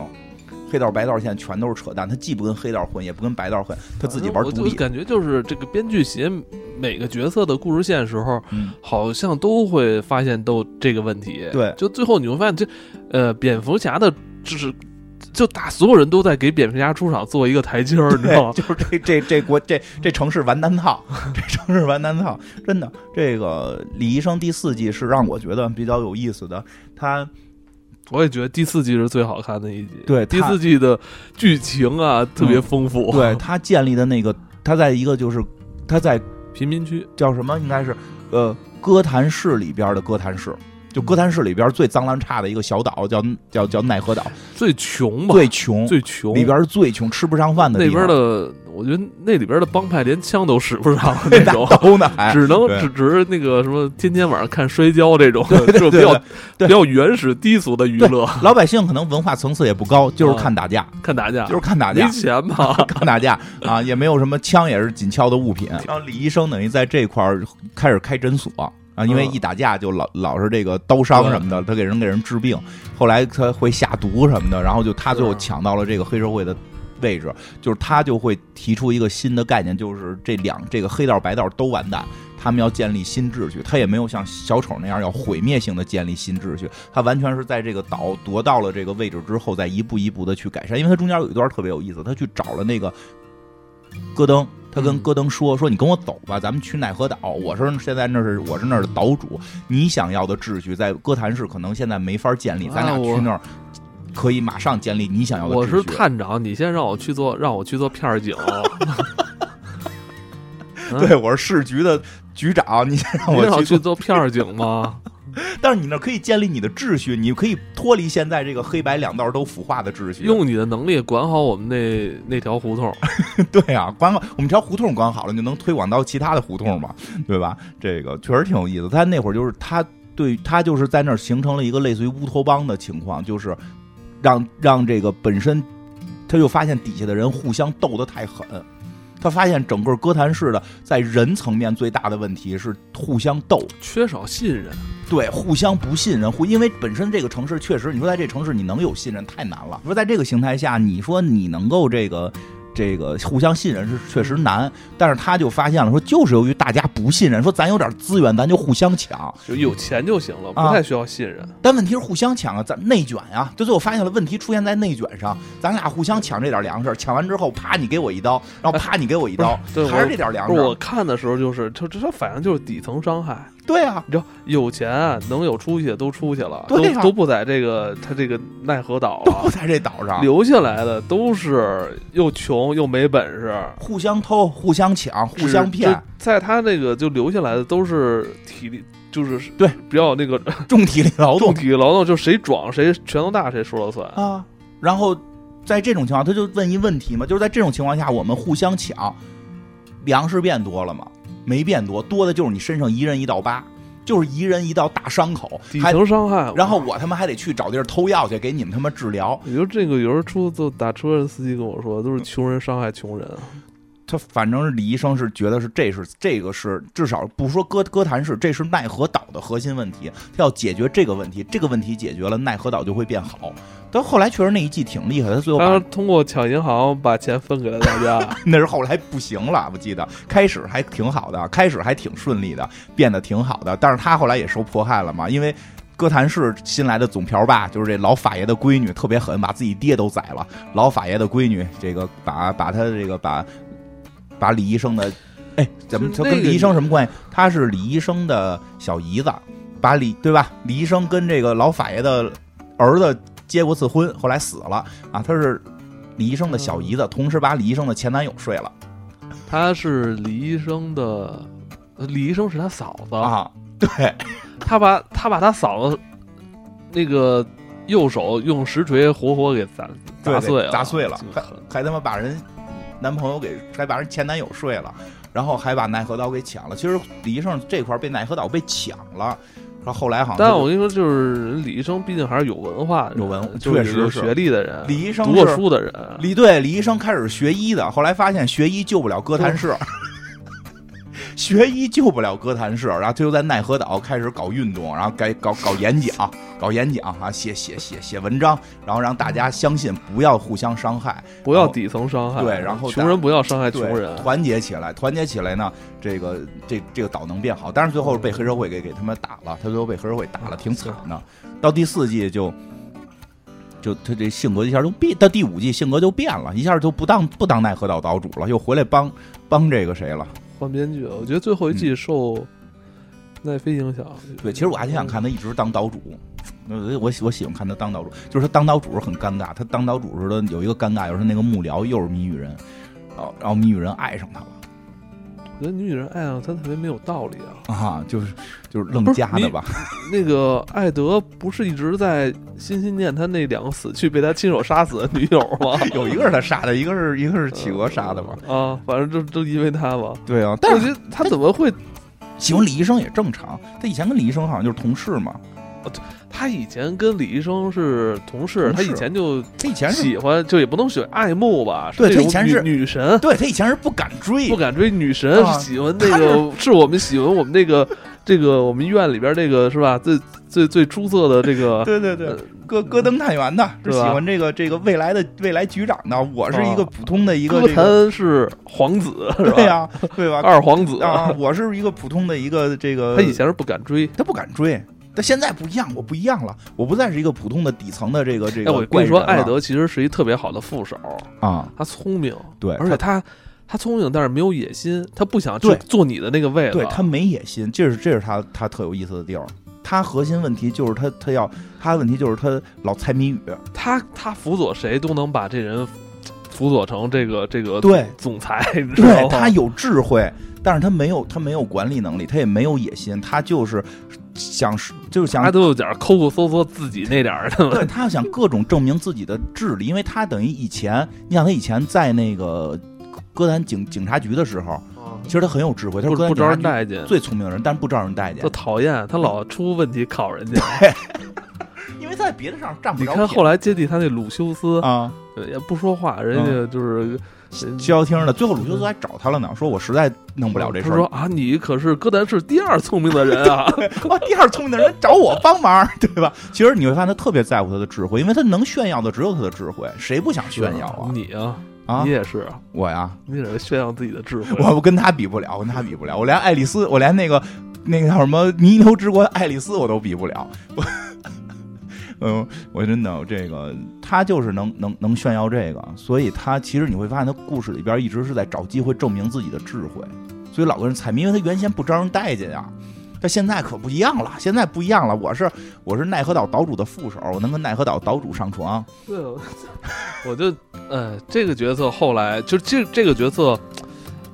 黑道白道现在全都是扯淡，他既不跟黑道混，也不跟白道混，他自己玩我独立。就感觉就是这个编剧写每个角色的故事线的时候，嗯，好像都会发现都这个问题。对就最后你会发现这，呃，蝙蝠侠的就是。就打所有人都在给蝙蝠侠出场做一个台阶儿，你知道吗？[LAUGHS] 就是这这这国这这城市完蛋套，这城市完蛋套，真的。这个李医生第四季是让我觉得比较有意思的，他我也觉得第四季是最好看的一集。对第四季的剧情啊特别丰富。对他建立的那个，他在一个就是他在贫民区，叫什么？应该是呃哥谭市里边的哥谭市。就哥谭市里边最脏乱差的一个小岛，叫叫叫奈何岛，最穷吧，最穷，最穷里边是最穷，吃不上饭的那地方。边的，我觉得那里边的帮派连枪都使不上 [LAUGHS] 那种。刀呢 [LAUGHS] 只能对只只是那个什么，天天晚上看摔跤这种，对这种比较比较原始低俗的娱乐，老百姓可能文化层次也不高，就是看打架，看打架，就是看打架没，钱嘛，[LAUGHS] 看打架啊，也没有什么枪，也是紧俏的物品。然后李医生等于在这块儿开始开诊所啊，因为嗯一打架就老老是这个刀伤什么的，他给人给人治病。后来他会下毒什么的，然后就他最后抢到了这个黑社会的。位置就是他就会提出一个新的概念，就是这两这个黑道白道都完蛋，他们要建立新秩序。他也没有像小丑那样要毁灭性的建立新秩序，他完全是在这个岛夺到了这个位置之后，再一步一步的去改善。因为他中间有一段特别有意思，他去找了那个戈登，他跟嗯戈登说：“说你跟我走吧，咱们去奈何岛。我是现在那是我是那儿的岛主，你想要的秩序在哥谭市可能现在没法建立，咱俩去那儿可以马上建立你想要的秩序。”我是探长，你先让我去做，让我去做片儿警。[LAUGHS] 对，我是市局的局长，你先让我我去做。去做片儿警吗？但是你那可以建立你的秩序，你可以脱离现在这个黑白两道都腐化的秩序。用你的能力管好我们那那条胡同。[LAUGHS] 对啊，管好我们条胡同管好了，你就能推广到其他的胡同嘛，对吧？这个确实挺有意思。他那会儿就是他对他就是在那儿形成了一个类似于乌托邦的情况，就是让让这个本身他就发现底下的人互相斗得太狠。他发现整个哥谭市的在人层面最大的问题是互相斗，缺少信任，对，互相不信任，互因为本身这个城市确实，你说在这城市你能有信任太难了。你说在这个形态下，你说你能够这个这个互相信任是确实难，但是他就发现了说，就是由于大家不信任，说咱有点资源，咱就互相抢。就有钱就行了，不啊太需要信任。但问题是互相抢啊，咱内卷呀。就最后发现了问题出现在内卷上，咱俩互相抢这点粮食，抢完之后，啪你给我一刀，然后啪你给我一刀，[LAUGHS] 对还是这点粮食。我看的时候就是，就这反正就是底层伤害。对啊，你知道，有钱啊能有出息的都出去了，对啊都都不在这个他这个奈何岛啊都不，在这岛上，留下来的都是又穷又没本事，互相偷、互相抢、互相骗，在他那个就留下来的都是体力，就是对比较那个 [LAUGHS] 重体力劳动重体力劳动，就谁壮谁拳头大谁说了算。啊。然后在这种情况，他就问一问题嘛，就是在这种情况下，我们互相抢，粮食变多了吗？没变多，多的就是你身上一人一道疤，就是一人一道大伤口，底还层伤害，然后我他妈还得去找地儿偷药去给你们他妈治疗。你说这个有时候出租打车的司机跟我说，都是穷人伤害穷人啊。他反正是李医生是觉得是这是这个是至少不说歌歌坛市，这是奈何岛的核心问题。他要解决这个问题，这个问题解决了，奈何岛就会变好。但后来确实那一季挺厉害的，他最后把他通过抢银行把钱分给了大家。[LAUGHS] 那是后来不行了，我记得开始还挺好的，开始还挺顺利的，变得挺好的。但是他后来也受迫害了嘛，因为哥谭市新来的总瓢吧就是这老法爷的闺女特别狠，把自己爹都宰了。老法爷的闺女，这个把把他这个把把李医生的，哎，怎么他跟李医生什么关系？他是李医生的小姨子，把李对吧？李医生跟这个老法爷的儿子结过次婚，后来死了啊，他是。李医生的小姨子，同时把李医生的前男友睡了他是李医生的，呃李医生是他嫂子，啊！对，他把他把他嫂子那个右手用石锤活活给砸砸碎了，砸碎了还还他妈把人男朋友给，还把人前男友睡了，然后还把奈何岛给抢了。其实李医生这块儿被奈何岛被抢了，说后后来好像是但我跟你说，就是李医生毕竟还是有文化的，有文确实是学历的人，李医生读过书的人，李对李医生开始学医的，后来发现学医救不了哥谭市。学医救不了哥谭市，然后他就在奈何岛开始搞运动，然后该搞搞演讲，搞演讲啊，写写写写文章，然后让大家相信不要互相伤害，不要底层伤害，对然后穷人不要伤害，穷人，团结起来，团结起来呢，这个这这个岛能变好。但是最后被黑社会给给他们打了，他最后被黑社会打了，挺惨的。到第四季就就他这性格一下就变，到第五季性格就变了，一下就不当不当奈何岛岛主了，又回来帮帮这个谁了。换编剧了。我觉得最后一季受奈飞影响，嗯对，其实我还挺想看他一直当岛主。我，我喜我喜欢看他当岛主，就是他当岛主是很尴尬。他当岛主时的有一个尴尬，就是那个幕僚又是谜语人，然后然后谜语人爱上他了我觉得女人爱上他特别没有道理啊。啊，就是就是愣加的吧。那个艾德不是一直在心心念他那两个死去被他亲手杀死的 [LAUGHS] 女友吗？有一个是他杀的，一个是一个是企鹅杀的吧？啊，反正就就因为他吧。对啊，但是我觉得他怎么会？喜欢李医生也正常。他以前跟李医生好像就是同事嘛，他以前跟李医生是同事，他以前就他以前喜欢，就也不能喜欢爱慕吧。对他以前是女神，对他以前是不敢追不，敢追女神，啊喜欢那个是我们喜欢我们那个这个我们医院里边这个是吧？最最最出色的这个 [LAUGHS] 对对对呃，戈戈登探员的，是喜欢这个这个未来的未来局长的。我是一个啊普通的一个歌这个，坛是皇子？[LAUGHS] 对呀对吧？二皇子啊，我是一个普通的一个这个，[LAUGHS] 他以前是不敢追。他不敢追。但现在不一样，我不一样了，我不再是一个普通的底层的这个这哎，个我跟你说，艾德其实是一特别好的副手，啊，他聪明，对，而且他他聪明，但是没有野心，他不想去对坐你的那个位子。对他没野心，这是这是他他特有意思的地儿。他核心问题就是他他要他的问题就是他老猜谜语，他他辅佐谁都能把这人辅佐成这个这个对总裁？对他有智慧，但是他没有他没有管理能力，他也没有野心，他就是想就是想他都有点抠抠搜搜自己那点儿的。对他要想各种证明自己的智力，因为他等于以前，你想他以前在那个歌坛警警察局的时候，啊其实他很有智慧，他是歌不不招人待见，最聪明的人，但是不招人待见就，讨厌他老出问题考人家。[LAUGHS] 因为在别的上占不着你看后来接替他那鲁修斯，啊，呃也不说话，人家就是消消停的，最后鲁修斯还找他了呢，说我实在弄不了这事儿他说，啊，你可是哥谭市第二聪明的人啊！[LAUGHS] 哇，第二聪明的人找我帮忙，对吧？其实你会发现他特别在乎他的智慧，因为他能炫耀的只有他的智慧，谁不想炫耀啊？你啊，啊你，也是啊，我呀，你也是炫耀自己的智慧。我我跟他比不了，我跟他比不了，我连爱丽丝，我连那个那个叫什么弥留之国的爱丽丝我都比不了。我，嗯，我真的这个他就是能能能炫耀这个，所以他其实你会发现他故事里边一直是在找机会证明自己的智慧，所以老跟人猜谜，因为他原先不招人待见呀。他现在可不一样了，现在不一样了。我是我是奈何岛岛主的副手，我能跟奈何岛岛主上床。对，我 [LAUGHS] 我就呃，这个角色后来就这这个角色，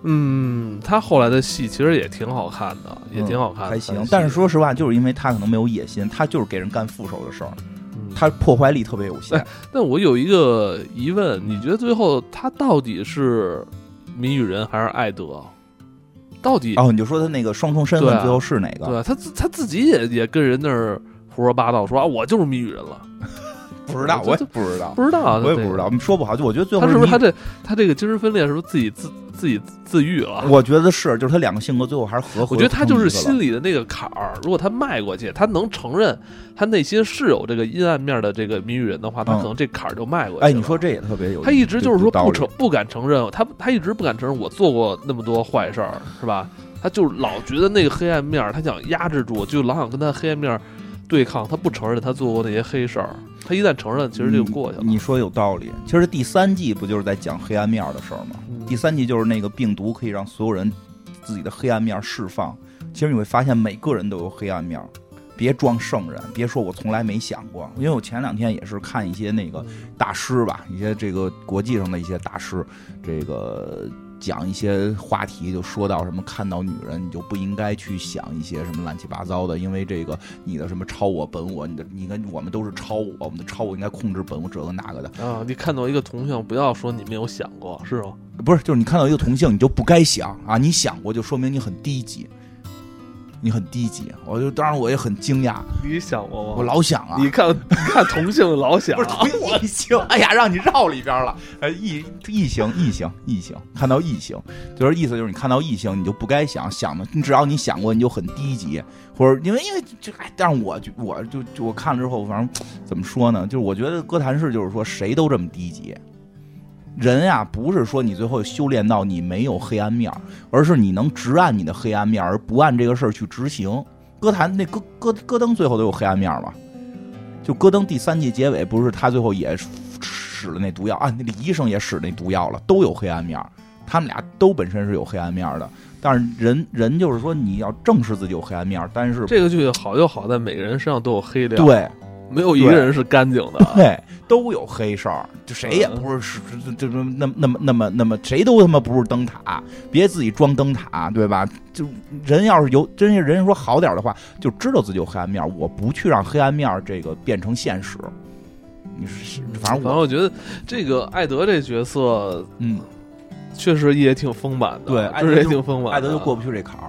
嗯，他后来的戏其实也挺好看的，也挺好看的，还行但是说实话，就是因为他可能没有野心，他就是给人干副手的事儿，嗯他破坏力特别有限。但我有一个疑问，你觉得最后他到底是谜语人还是艾德？到底、哦，你就说他那个双重身份最后是哪个？对吧？他自他自己也也跟人那儿胡说八道说啊，我就是谜语人了，[LAUGHS] 不知道，我也不知道，不知道我也不知道，说不好。就我觉得最后你他是不是他这他这个精神分裂是不是自己自自己自愈了？我觉得是，就是他两个性格最后还是合合。我觉得他就是心心里的那个坎儿，如果他迈过去，他能承认他内心是有这个阴暗面的这个谜语人的话，他嗯可能这坎儿就迈过去了。哎，你说这也特别有，他一直就是说不承不敢承认，他他一直不敢承认我做过那么多坏事儿，是吧？他就老觉得那个黑暗面，他想压制住，就老想跟他黑暗面儿对抗。他不承认他做过那些黑事儿，他一旦承认，其实就过去了。你说有道理。其实第三季不就是在讲黑暗面的事儿吗？嗯第三季就是那个病毒可以让所有人自己的黑暗面释放。其实你会发现每个人都有黑暗面，别装圣人，别说我从来没想过。因为我前两天也是看一些那个大师吧，一些这个国际上的一些大师，这个讲一些话题，就说到什么看到女人你就不应该去想一些什么乱七八糟的，因为这个你的什么超我本我，你的你跟我们都是超我，我们的超我应该控制本我这个那个的，啊，你看到一个同性，不要说你没有想过，是吗？不是就是你看到一个同性你就不该想啊，你想过就说明你很低级。你很低级，我就当然我也很惊讶，你想过吗？我老想啊，你看，[LAUGHS] 你看同性老想不是同异性，[LAUGHS] 哎呀，让你绕里边了。呃，异异性，异性，异性，看到异性，就是意思就是你看到异性，你就不该想想的，你只要你想过，你就很低级，或者因为因为这，哎，但是我就我就就我看了之后，反正怎么说呢，就是我觉得哥谭市就是说谁都这么低级。人呀，不是说你最后修炼到你没有黑暗面儿，而是你能直按你的黑暗面儿，而不按这个事儿去执行。歌坛那戈戈戈登最后都有黑暗面儿嘛？就戈登第三季结尾不是他最后也使了那毒药啊？那个医生也使那毒药了，都有黑暗面儿。他们俩都本身是有黑暗面儿的，但是人人就是说你要正视自己有黑暗面儿，但是这个剧好就好在每个人身上都有黑的，，对没有一个人是干净的。对都有黑事儿，就谁也不是是是这这那么那么那么那么谁都他妈不是灯塔，别自己装灯塔，对吧？就人要是有真是人说好点儿的话，就知道自己有黑暗面儿，我不去让黑暗面儿这个变成现实。你是反正我反正我觉得这个艾德这角色嗯，确实也挺丰满的，对艾就是也挺丰满的。艾德就过不去这坎儿，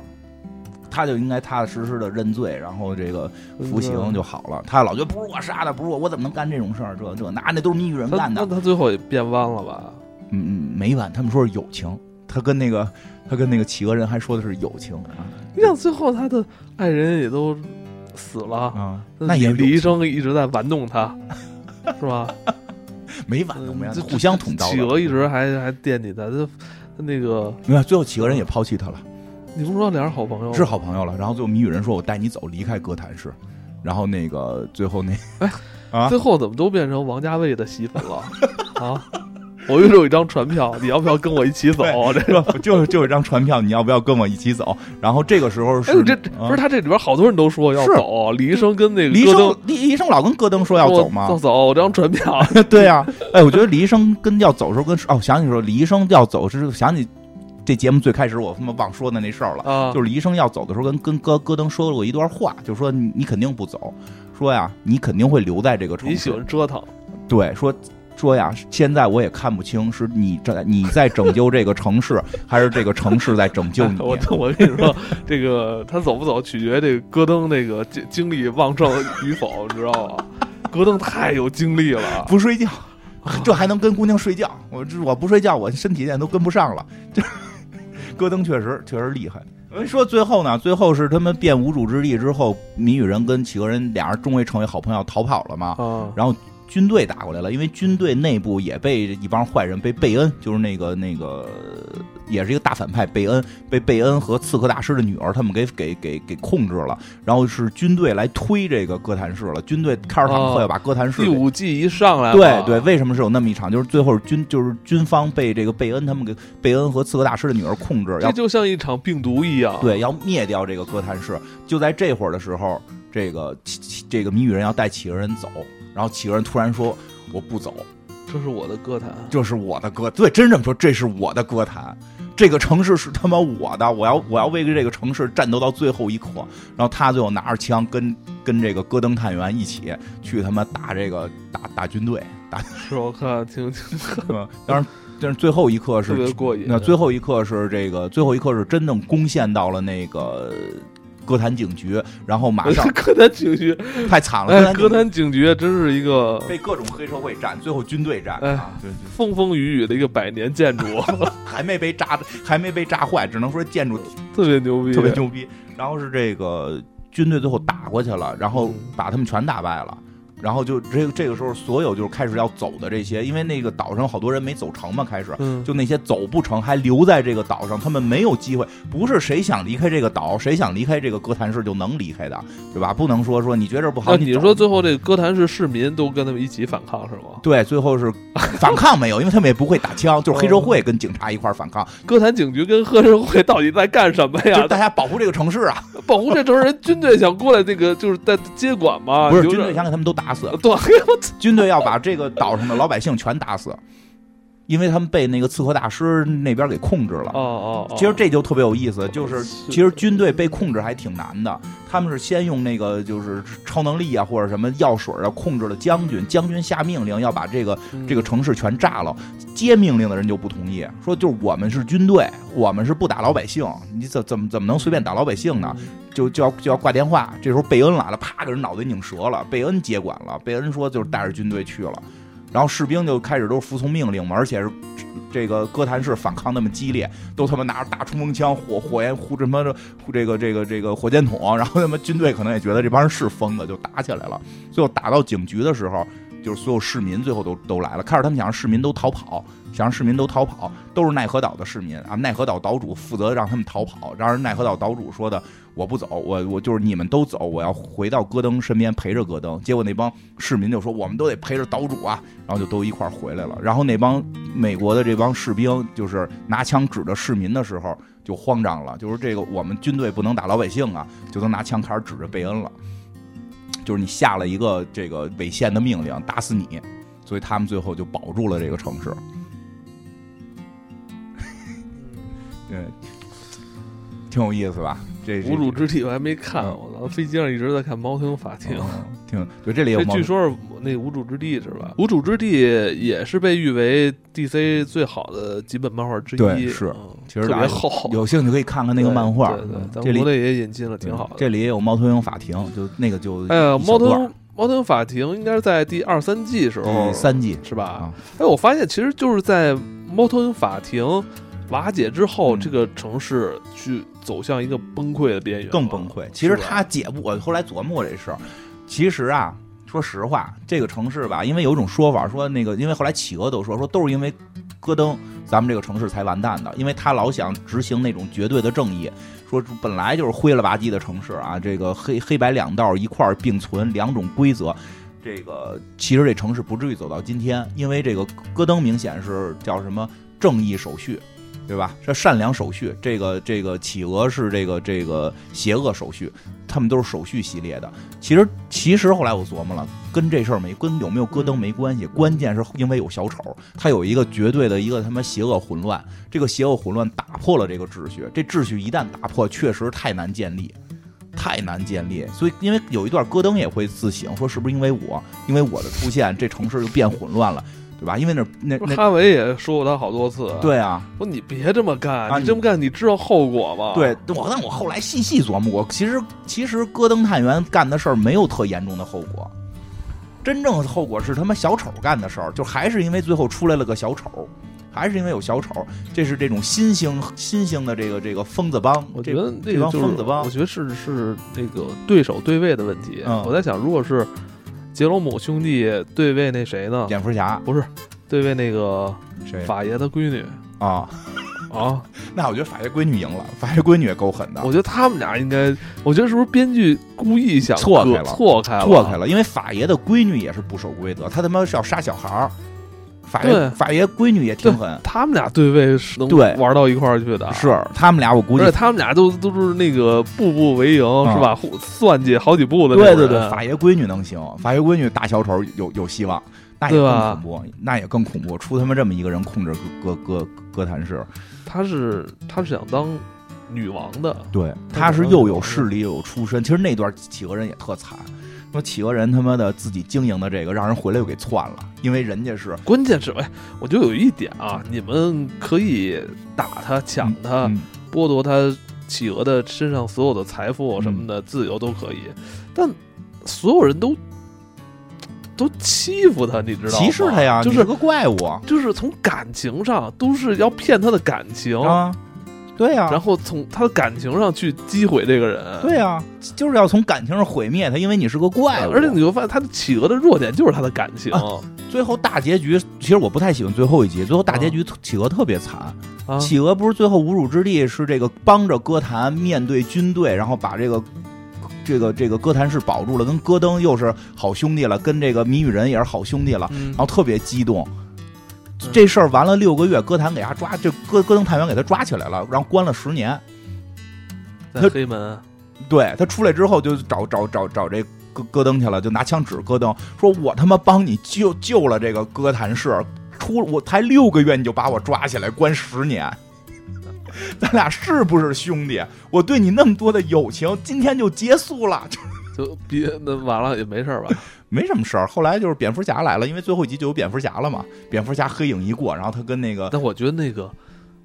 他就应该踏踏实实的认罪，然后这个服刑就好了。他老觉得不是我杀的，不是我，我怎么能干这种事儿？这这那那都是谜语人干的那。他最后也变弯了吧？嗯嗯，没完。他们说是友情，他跟那个他跟那个企鹅人还说的是友情啊你想最后他的爱人也都死了，啊，那也李李医生一直在玩弄他，[LAUGHS] 是吧？没完都没完，这互相捅刀的。企鹅一直还还惦记他，他他那个你看，最后企鹅人也抛弃他了，你不是说俩人好朋友是好朋友了。然后最后谜语人说：“我带你走，离开哥谭市。”然后那个最后那 [LAUGHS] 啊最后怎么都变成王家卫的戏份了 [LAUGHS] 啊？我又有一张船票，你要不要跟我一起走？这个，我 [LAUGHS] 就就有一张船票，你要不要跟我一起走？然后这个时候是哎，这啊不是他这里边好多人都说要是走，李医生跟那个李医生，李医生老跟戈登说要走吗要？走，我这张船票，对呀、哎，我觉得李医生跟要走的时候跟哦，想起说李医生要走是想起这节目最开始我他妈忘说的那事儿了，啊，就是李医生要走的时候跟跟戈戈登说过一段话，就说你你肯定不走，说呀你肯定会留在这个城市你喜，欢折腾，对，说说呀现在我也看不清是你在你在拯救这个城市，[LAUGHS] 还是这个城市在拯救你。[LAUGHS] 我我跟你说，这个他走不走取决这个戈登那个精精力旺盛与否，你知道吗？[LAUGHS] 戈登太有精力了，不睡觉，这还能跟姑娘睡觉？我这我不睡觉，我身体现在都跟不上了。这戈登确实确实厉害。我说最后呢，最后是他们变无主之地之后，谜语人跟企鹅人俩人终于成为好朋友，逃跑了嘛。啊，然后军队打过来了，因为军队内部也被一帮坏人，被贝恩，就是那个那个，也是一个大反派贝恩，被贝恩和刺客大师的女儿他们给给给给控制了，然后是军队来推这个哥谭市了，军队开着坦克要把哥谭市第五季一上来，对对，为什么是有那么一场？就是最后军就是军方被这个贝恩他们给贝恩和刺客大师的女儿控制，这就像一场病毒一样，对，要灭掉这个哥谭市。就在这会儿的时候，这个这个谜语人要带企鹅人走。然后企鹅人突然说：“我不走，这是我的歌坛，这是我的歌，对，真这么说，这是我的歌坛，这个城市是他妈我的，我要我要为这个城市战斗到最后一刻。”然后他最后拿着枪跟跟这个戈登探员一起去他妈打这个打打军队，打 [LAUGHS] 是我看挺挺，当然 [LAUGHS] 但是最后一刻是特别过瘾，那最后一刻是这个最后一刻是真正攻陷到了那个。歌坛警局，然后马上 [LAUGHS] 歌坛警局太惨了。歌坛警局真是一个被各种黑社会占，最后军队占啊，风风雨雨的一个百年建筑，[LAUGHS] 还没被炸，还没被炸坏，只能说建筑特别牛逼，特别牛逼。然后是这个军队最后打过去了，然后把他们全打败了。然后就这个这个时候，所有就是开始要走的这些，因为那个岛上好多人没走成嘛，开始就那些走不成还留在这个岛上，他们没有机会。不是谁想离开这个岛，谁想离开这个哥谭市就能离开的，对吧？不能说说你觉得不好，你说最后这个哥谭市市民都跟他们一起反抗是吗？[LAUGHS] 对，最后是反抗没有，因为他们也不会打枪，就是黑社会跟警察一块反抗。哥谭警局跟黑社会到底在干什么呀？[LAUGHS] 大家保护这个城市啊，[LAUGHS] 保护这城市，人军队想过来这个就是在接管嘛？不是军队想给他们都打死，[LAUGHS] 对。[LAUGHS] 军队要把这个岛上的老百姓全打死。因为他们被那个刺客大师那边给控制了。哦哦，其实这就特别有意思，就是其实军队被控制还挺难的。他们是先用那个就是超能力啊或者什么药水啊控制了将军，将军下命令要把这个这个城市全炸了，接命令的人就不同意，说就是我们是军队，我们是不打老百姓，你怎怎么怎么能随便打老百姓呢？就就要就要挂电话。这时候贝恩来了，啪给人脑袋拧折了。贝恩接管了，贝恩说就是带着军队去了。然后士兵就开始都服从命令嘛，而且是这个哥谭市反抗那么激烈，都他妈拿着大冲锋枪、火火焰呼什么的，这个这个这个火箭筒，然后他妈军队可能也觉得这帮人是疯子，就打起来了。最后打到警局的时候，就是所有市民最后都都来了，开始他们想让市民都逃跑，想让市民都逃跑，都是奈何岛的市民啊，奈何岛岛主负责让他们逃跑，然而奈何岛岛主说的。我不走，我我就是你们都走，我要回到戈登身边陪着戈登。结果那帮市民就说：“我们都得陪着岛主啊！”然后就都一块儿回来了。然后那帮美国的这帮士兵就是拿枪指着市民的时候就慌张了，就是这个我们军队不能打老百姓啊，就都拿枪开始指着贝恩了，就是你下了一个这个违宪的命令，打死你。所以他们最后就保住了这个城市。对，挺有意思吧？这无主之地我还没看，我操！飞机上一直在看《猫头鹰法庭》，挺对。这里有据说是那无主之地是吧？无主之地也是被誉为 DC 最好的几本漫画之一，是，其实特别厚。有兴趣可以看看那个漫画。对对，咱国内也引进了，挺好的。这里也有《猫头鹰法庭》，就那个就哎呀，《猫头鹰猫头鹰法庭》应该是在第二三季时候，三季是吧？哎，我发现其实就是在《猫头鹰法庭》。瓦解之后，这个城市去走向一个崩溃的边缘，更崩溃。其实他解不，我后来琢磨过这事儿。其实啊，说实话，这个城市吧，因为有一种说法说，那个因为后来企鹅都说说都是因为戈登，咱们这个城市才完蛋的，因为他老想执行那种绝对的正义，说本来就是灰了吧唧的城市啊，这个黑黑白两道一块并存，两种规则，这个其实这城市不至于走到今天，因为这个戈登明显是叫什么正义手续。对吧？这善良手续，这个这个企鹅是这个这个邪恶手续，他们都是手续系列的。其实其实后来我琢磨了，跟这事儿没跟有没有戈登没关系，关键是因为有小丑，他有一个绝对的一个他妈邪恶混乱，这个邪恶混乱打破了这个秩序，这秩序一旦打破，确实太难建立，太难建立。所以因为有一段戈登也会自省，说是不是因为我，因为我的出现，这城市就变混乱了。对吧？因为那那那哈维也说过他好多次。对啊，说你别这么干，你这么干你知道后果吗？对，我但我后来细细琢磨过，其实其实戈登探员干的事儿没有特严重的后果，真正的后果是他妈小丑干的事儿，就还是因为最后出来了个小丑，还是因为有小丑，这是这种新兴新兴的这个这个疯子帮。我觉得这帮疯子帮，我觉得是是那个对手对位的问题。我在想，如果是。杰罗姆兄弟对位那谁呢？蝙蝠侠不是对位那个谁法爷的闺女啊？啊？[LAUGHS] 那我觉得法爷闺女赢了，法爷闺女也够狠的我。觉得他们俩应该，我觉得是不是编剧故意想错开了错开了，错开了，因为法爷的闺女也是不守规则，他他妈是要杀小孩儿。法爷对。法爷闺女也挺狠，他们俩对位是能对。玩到一块儿去的，是他们俩，我估计他们俩都都是那个步步为营，啊是吧？算计好几步的对对对，法爷闺女能行，法爷闺女大小丑有有希望，那也更恐怖，那也更恐怖，出他妈这么一个人控制歌歌歌歌坛市，他是他是想当女王的，对，他是又有势力又有出身。其实那段企鹅人也特惨，说企鹅人他妈的自己经营的这个，让人回来又给篡了，因为人家是关键是哎，我就有一点啊，你们可以打他、抢他、嗯剥夺他企鹅的身上所有的财富什么的、自由都可以，但所有人都都欺负他，你知道吗？歧视他呀，就是你个怪物。就是从感情上都是要骗他的感情，啊，对呀、然后从他的感情上去击毁这个人。对呀、就是要从感情上毁灭他，因为你是个怪物。而且你会发现，他的企鹅的弱点就是他的感情啊最后大结局，其实我不太喜欢最后一集。最后大结局，企鹅特别惨。啊企鹅不是最后无主之地是这个帮着歌坛面对军队，然后把这个这个这个歌坛市保住了，跟戈登又是好兄弟了，跟这个谜语人也是好兄弟了，嗯然后特别激动。这事儿完了六个月，歌坛给他抓，这戈戈登探员给他抓起来了，然后关了十年。在黑门，对他出来之后就找找找找这戈戈登去了，就拿枪指戈登，说我他妈帮你救救了这个歌坛市，出我才六个月你就把我抓起来关十年，[LAUGHS] 咱俩是不是兄弟？我对你那么多的友情，今天就结束了，就 [LAUGHS] 就别那完了也没事儿吧？没什么事儿。后来就是蝙蝠侠来了，因为最后一集就有蝙蝠侠了嘛，蝙蝠侠黑影一过，然后他跟那个但我觉得那个，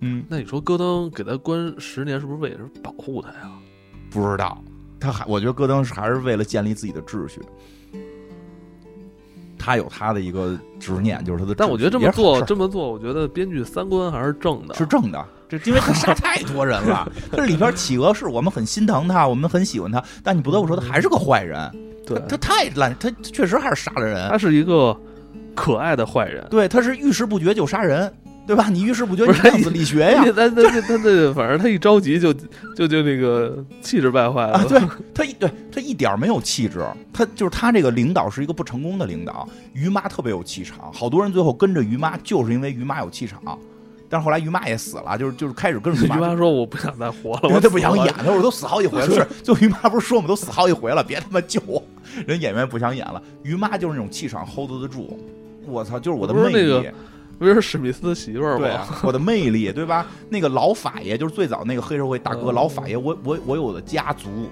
嗯那你说戈登给他关十年，是不是为了保护他呀？不知道，他还我觉得戈登是还是为了建立自己的秩序。他有他的一个执念，就是他的。但我觉得这么做这么做，我觉得编剧三观还是正的。是正的，这因为他杀太多人了。[LAUGHS] 这里边企鹅是我们很心疼他，我们很喜欢他，但你不得不说他还是个坏人。对他，他太烂，他确实还是杀了人。他是一个可爱的坏人。对，他是遇事不决就杀人，对吧？你遇事不决，你量子力学呀。他他他他他，反正他一着急就就就那个气质败坏了。啊，对他一对他一点没有气质，他就是他这个领导是一个不成功的领导。于妈特别有气场，好多人最后跟着于妈就是因为于妈有气场，但是后来于妈也死了，就是就是开始跟着于于妈妈说：“我不想再活了，我都不想演，了我都死好几回了。[LAUGHS] 是，就于妈不是说我们都死好几回了，别他妈救我。人演员不想演了，于妈就是那种气场 hold 得住。我操，就是我的魅力。不是那个不是史密斯的媳妇儿吗？对啊，我的魅力，对吧？那个老法爷就是最早那个黑社会大哥，嗯老法爷，我我我有我的家族。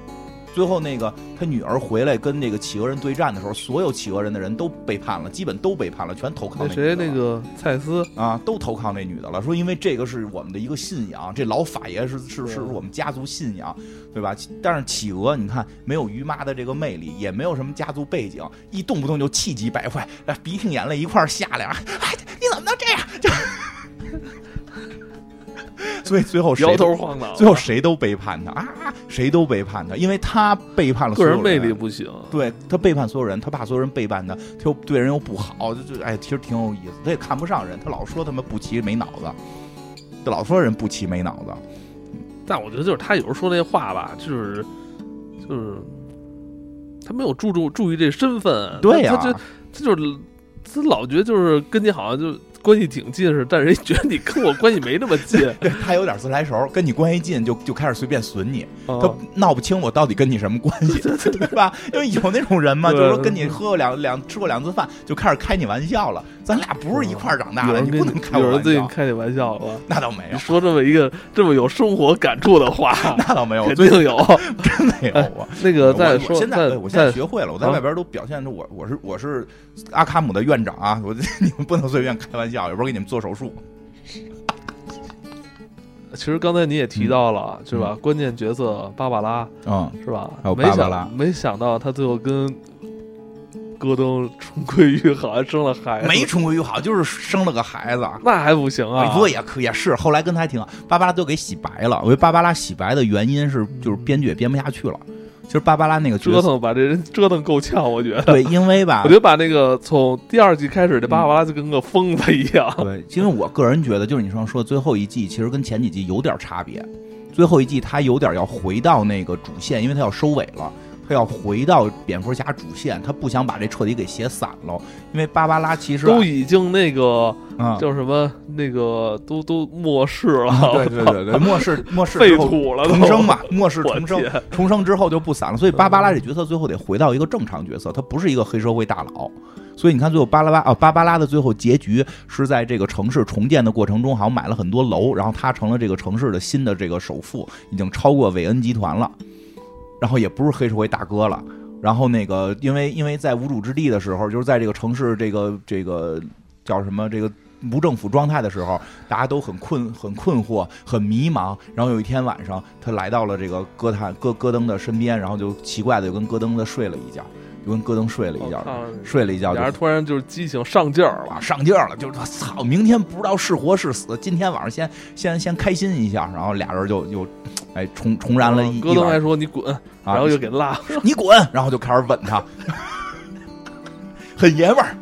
最后那个他女儿回来跟那个企鹅人对战的时候，所有企鹅人的人都背叛了，基本都背叛了，全投靠那谁那个蔡司，啊，都投靠那女的了，说因为这个是我们的一个信仰，这老法爷是是是对我们家族信仰，对吧？但是企鹅，你看没有于妈的这个魅力，也没有什么家族背景，一动不动就气急败坏，哎鼻涕眼泪一块儿下来，哎，你怎么能这样？就 [LAUGHS] 所以最后谁摇都头晃脑，最后谁都背叛他啊，谁都背叛他，因为他背叛了所有个人魅力不行。对他背叛所有人，他怕所有人背叛他，他又对人又不好，就就哎，其实挺有意思。他也看不上人，他老说他们不齐没脑子，他老说人不齐没脑子。但我觉得就是他有时候说那话吧，就是就是他没有注重注意这身份，对呀、他他就他就是他老觉得就是跟你好像就关系挺近似的，但是人觉得你跟我关系没那么近，[LAUGHS] 对他有点自来熟，跟你关系近就就开始随便损你，他啊闹不清我到底跟你什么关系，对吧？因为有那种人嘛，就是说跟你喝过两两吃过两次饭，就开始开你玩笑了。咱俩不是一块儿长大的，你不能开我玩有人最近。开你玩笑了吧？[LAUGHS] 那倒没有你，说这么一个这么有生活感触的话，[LAUGHS] 那倒没有，最近肯定有。真没有啊。那个再我现在我现在学会了，我在啊外边都表现出我我是我是阿卡姆的院长啊，我你们不能随便开玩笑，有时候给你们做手术。其实刚才你也提到了，是吧？关键角色芭芭拉嗯，是吧？还有没芭芭拉没想到他最后跟戈登重归于好，还生了孩子，没重归于好，就是生了个孩子。那还不行啊？不过也可也是，后来跟他还挺好，芭芭拉都给洗白了。我觉得芭芭拉洗白的原因是，就是编剧也编不下去了，其实芭芭拉那个，折腾把这人折腾够呛，我觉得。对，因为吧 [LAUGHS] 我觉，得把那个从第二季开始，这芭芭拉就跟个疯子一样。[LAUGHS] 对，因为我个人觉得，就是你说说最后一季，其实跟前几季有点差别。最后一季他有点要回到那个主线，因为他要收尾了，他要回到蝙蝠侠主线，他不想把这彻底给写散了。因为芭芭拉其实啊都已经那个啊，叫什么，那个都都末世了，对对对对，[LAUGHS] 末世末世废土了，重生嘛，末世重生，重生之后就不散了，所以芭芭拉这角色最后得回到一个正常角色，他不是一个黑社会大佬。所以你看，最后巴拉巴啊，芭芭拉的最后结局是在这个城市重建的过程中，好像买了很多楼，然后他成了这个城市的新的这个首富，已经超过韦恩集团了，然后也不是黑社会大哥了。然后那个，因为因为在无主之地的时候，就是在这个城市这个这个叫什么这个无政府状态的时候，大家都很困、很困惑、很迷茫。然后有一天晚上，他来到了这个戈坦戈戈登的身边，然后就奇怪的就跟戈登的睡了一觉，就跟戈登睡了一觉睡了一觉就俩人突然就是激情上劲儿了，上劲儿了，就是操，明天不知道是活是死，今天晚上先先先开心一下，然后俩人就又哎重重燃了一戈登还说你滚，啊然后就给拉了。[LAUGHS] 你滚，然后就开始吻他，[LAUGHS] 很爷们儿。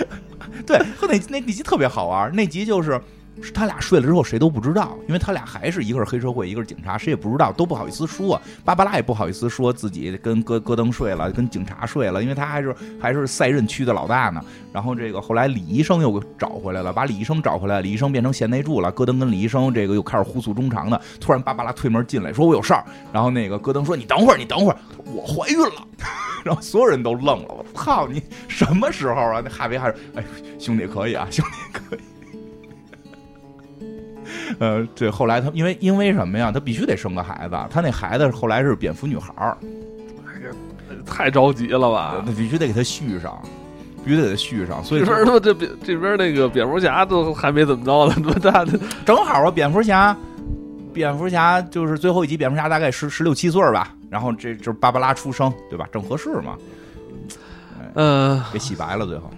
[LAUGHS] 对，和那那那集特别好玩，那集就是。是他俩睡了之后，谁都不知道，因为他俩还是一个是黑社会，一个是警察，谁也不知道，都不好意思说。芭芭拉也不好意思说自己跟戈戈登睡了，跟警察睡了，因为他还是还是赛任区的老大呢。然后这个后来李医生又找回来了，把李医生找回来，李医生变成贤内助了。戈登跟李医生这个又开始互诉衷肠的。突然芭芭拉推门进来，说我有事儿。然后那个戈登说你等会儿，你等会儿，我怀孕了。[LAUGHS] 然后所有人都愣了，我操你什么时候啊？那哈维还是哎兄弟可以啊，兄弟可以。呃，对，后来他因为因为什么呀？他必须得生个孩子，他那孩子后来是蝙蝠女孩儿，太着急了吧？那必须得给他续上，必须得给他续上。所以这边他妈这边这边那个蝙蝠侠都还没怎么着呢，他妈大的 [LAUGHS] 正好啊，蝙蝠侠，蝙蝠侠就是最后一集，蝙蝠侠大概十十六七岁吧，然后这就是芭芭拉出生，对吧？正合适嘛，嗯。给洗白了，最后。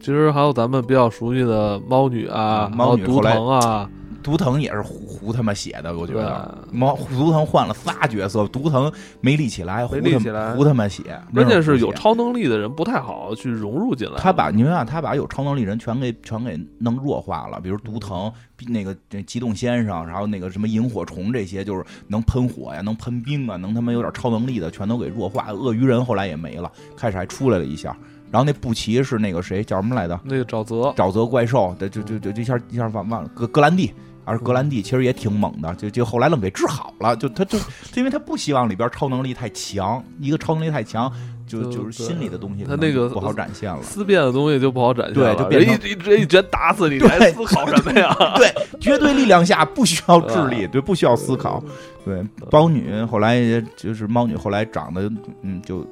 其实还有咱们比较熟悉的猫女啊，嗯猫女毒后来藤啊，毒藤也是胡胡他妈写的，我觉得对。猫毒藤换了仨角色，毒藤没立起来，胡他没立起来胡他妈写。关键是有超能力的人不太好去融入进来。他把你们看，他把有超能力人全给全给弄弱化了，比如毒藤、那个这机动先生，然后那个什么萤火虫这些，就是能喷火呀，能喷冰啊，能他妈有点超能力的，全都给弱化。鳄鱼人后来也没了，开始还出来了一下。然后那布奇是那个谁叫什么来的？那个沼泽，沼泽怪兽，对，就就就就一下一下忘忘了格格兰蒂。而格兰蒂其实也挺猛的，就就后来愣给治好了，就他 [LAUGHS] 就因为他不希望里边超能力太强，一个超能力太强，就就就是心里的东西他那个不好展现了。思辨的东西就不好展现了，对就变成人一一直一拳打死你，你还思考什么呀？[LAUGHS] 对，绝对力量下 [LAUGHS] 不需要智力，对，不需要思考。对，猫女后来也就是猫女后来长得，嗯，就，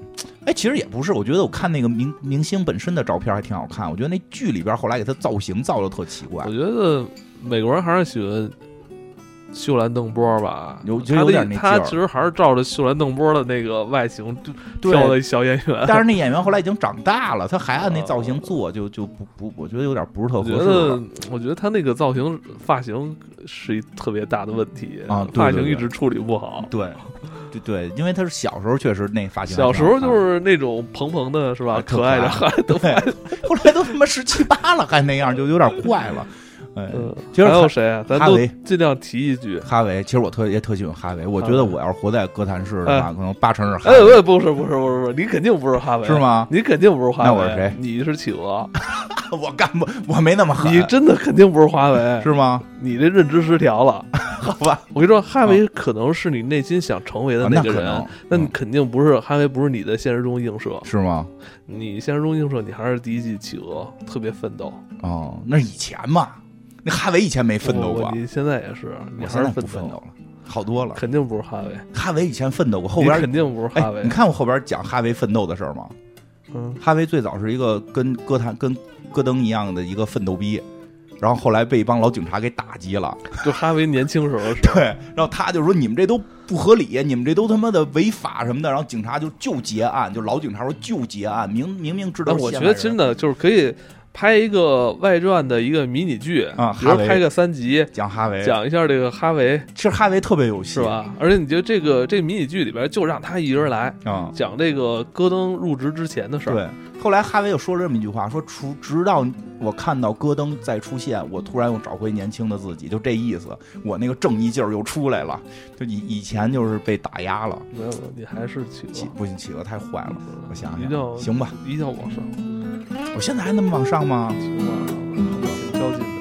哎，其实也不是，我觉得我看那个明明星本身的照片还挺好看，我觉得那剧里边后来给她造型造的特奇怪我，觉得美国人还是喜欢秀兰邓波吧，有就他有点那他其实还是照着秀兰邓波的那个外形就对挑的小演员。但是那演员后来已经长大了，他还按那造型做，就就不不，我觉得有点不是特合适我觉得他那个造型发型是一特别大的问题啊对发型一直处理不好。对。对对，因为他是小时候确实那发型小时候就是那种蓬蓬的，是吧？啊可爱的。对，[LAUGHS] 后来都他妈十七八了还那样，就有点怪了。哎，嗯，其实还有谁啊？咱都哈维尽量提一句。哈维，其实我特也特喜欢哈维。我觉得我要是活在哥谭市的话，可能八成是哈哎，维，不，不是，不是，不是，不是，你肯定不是哈维，是？吗？你肯定不是哈维。那我是谁你是企鹅，[LAUGHS] 我干不，我没那么狠，你真的肯定不是华为，是吗？你这认知失调了。[LAUGHS] 好吧，我跟你说，哈维可能是你内心想成为的啊那个人，那你嗯肯定不是哈维，不是你的现实中映射。是吗？你现实中映射，你还是第一季企鹅，特别奋斗。哦，那是以前嘛，那哈维以前没奋斗过，你现在也是，你我现在还是奋不奋斗了，好多了。肯定不是哈维，哈维以前奋斗过，后边肯定不是哈哎，维你。看我后边讲哈维奋斗的事儿吗？嗯，哈维最早是一个跟戈谭跟戈登一样的一个奋斗逼，然后后来被一帮老警察给打击了。就哈维年轻时候是。[LAUGHS] 对，然后他就说你们这都不合理，你们这都他妈的违法什么的。然后警察就就结案，就老警察说就结案，明明明知道我觉。得真的就是可以拍一个外传的一个迷你剧啊哈维比如拍个三集，讲哈维，讲一下这个哈维其实哈维特别有戏是？吧？而且你觉得这个这个迷你剧里边就让他一人来啊，讲这个戈登入职之前的事儿，对。后来哈维又说了这么一句话，说除直到我看到戈登再出现，我突然又找回年轻的自己，就这意思。我那个正义劲儿又出来了，就以以前就是被打压了，没有，你还是企鹅，企不行，企鹅太坏了。我想一定要想，行吧，一定要往上，我现在还那么往上 So, uh, I 警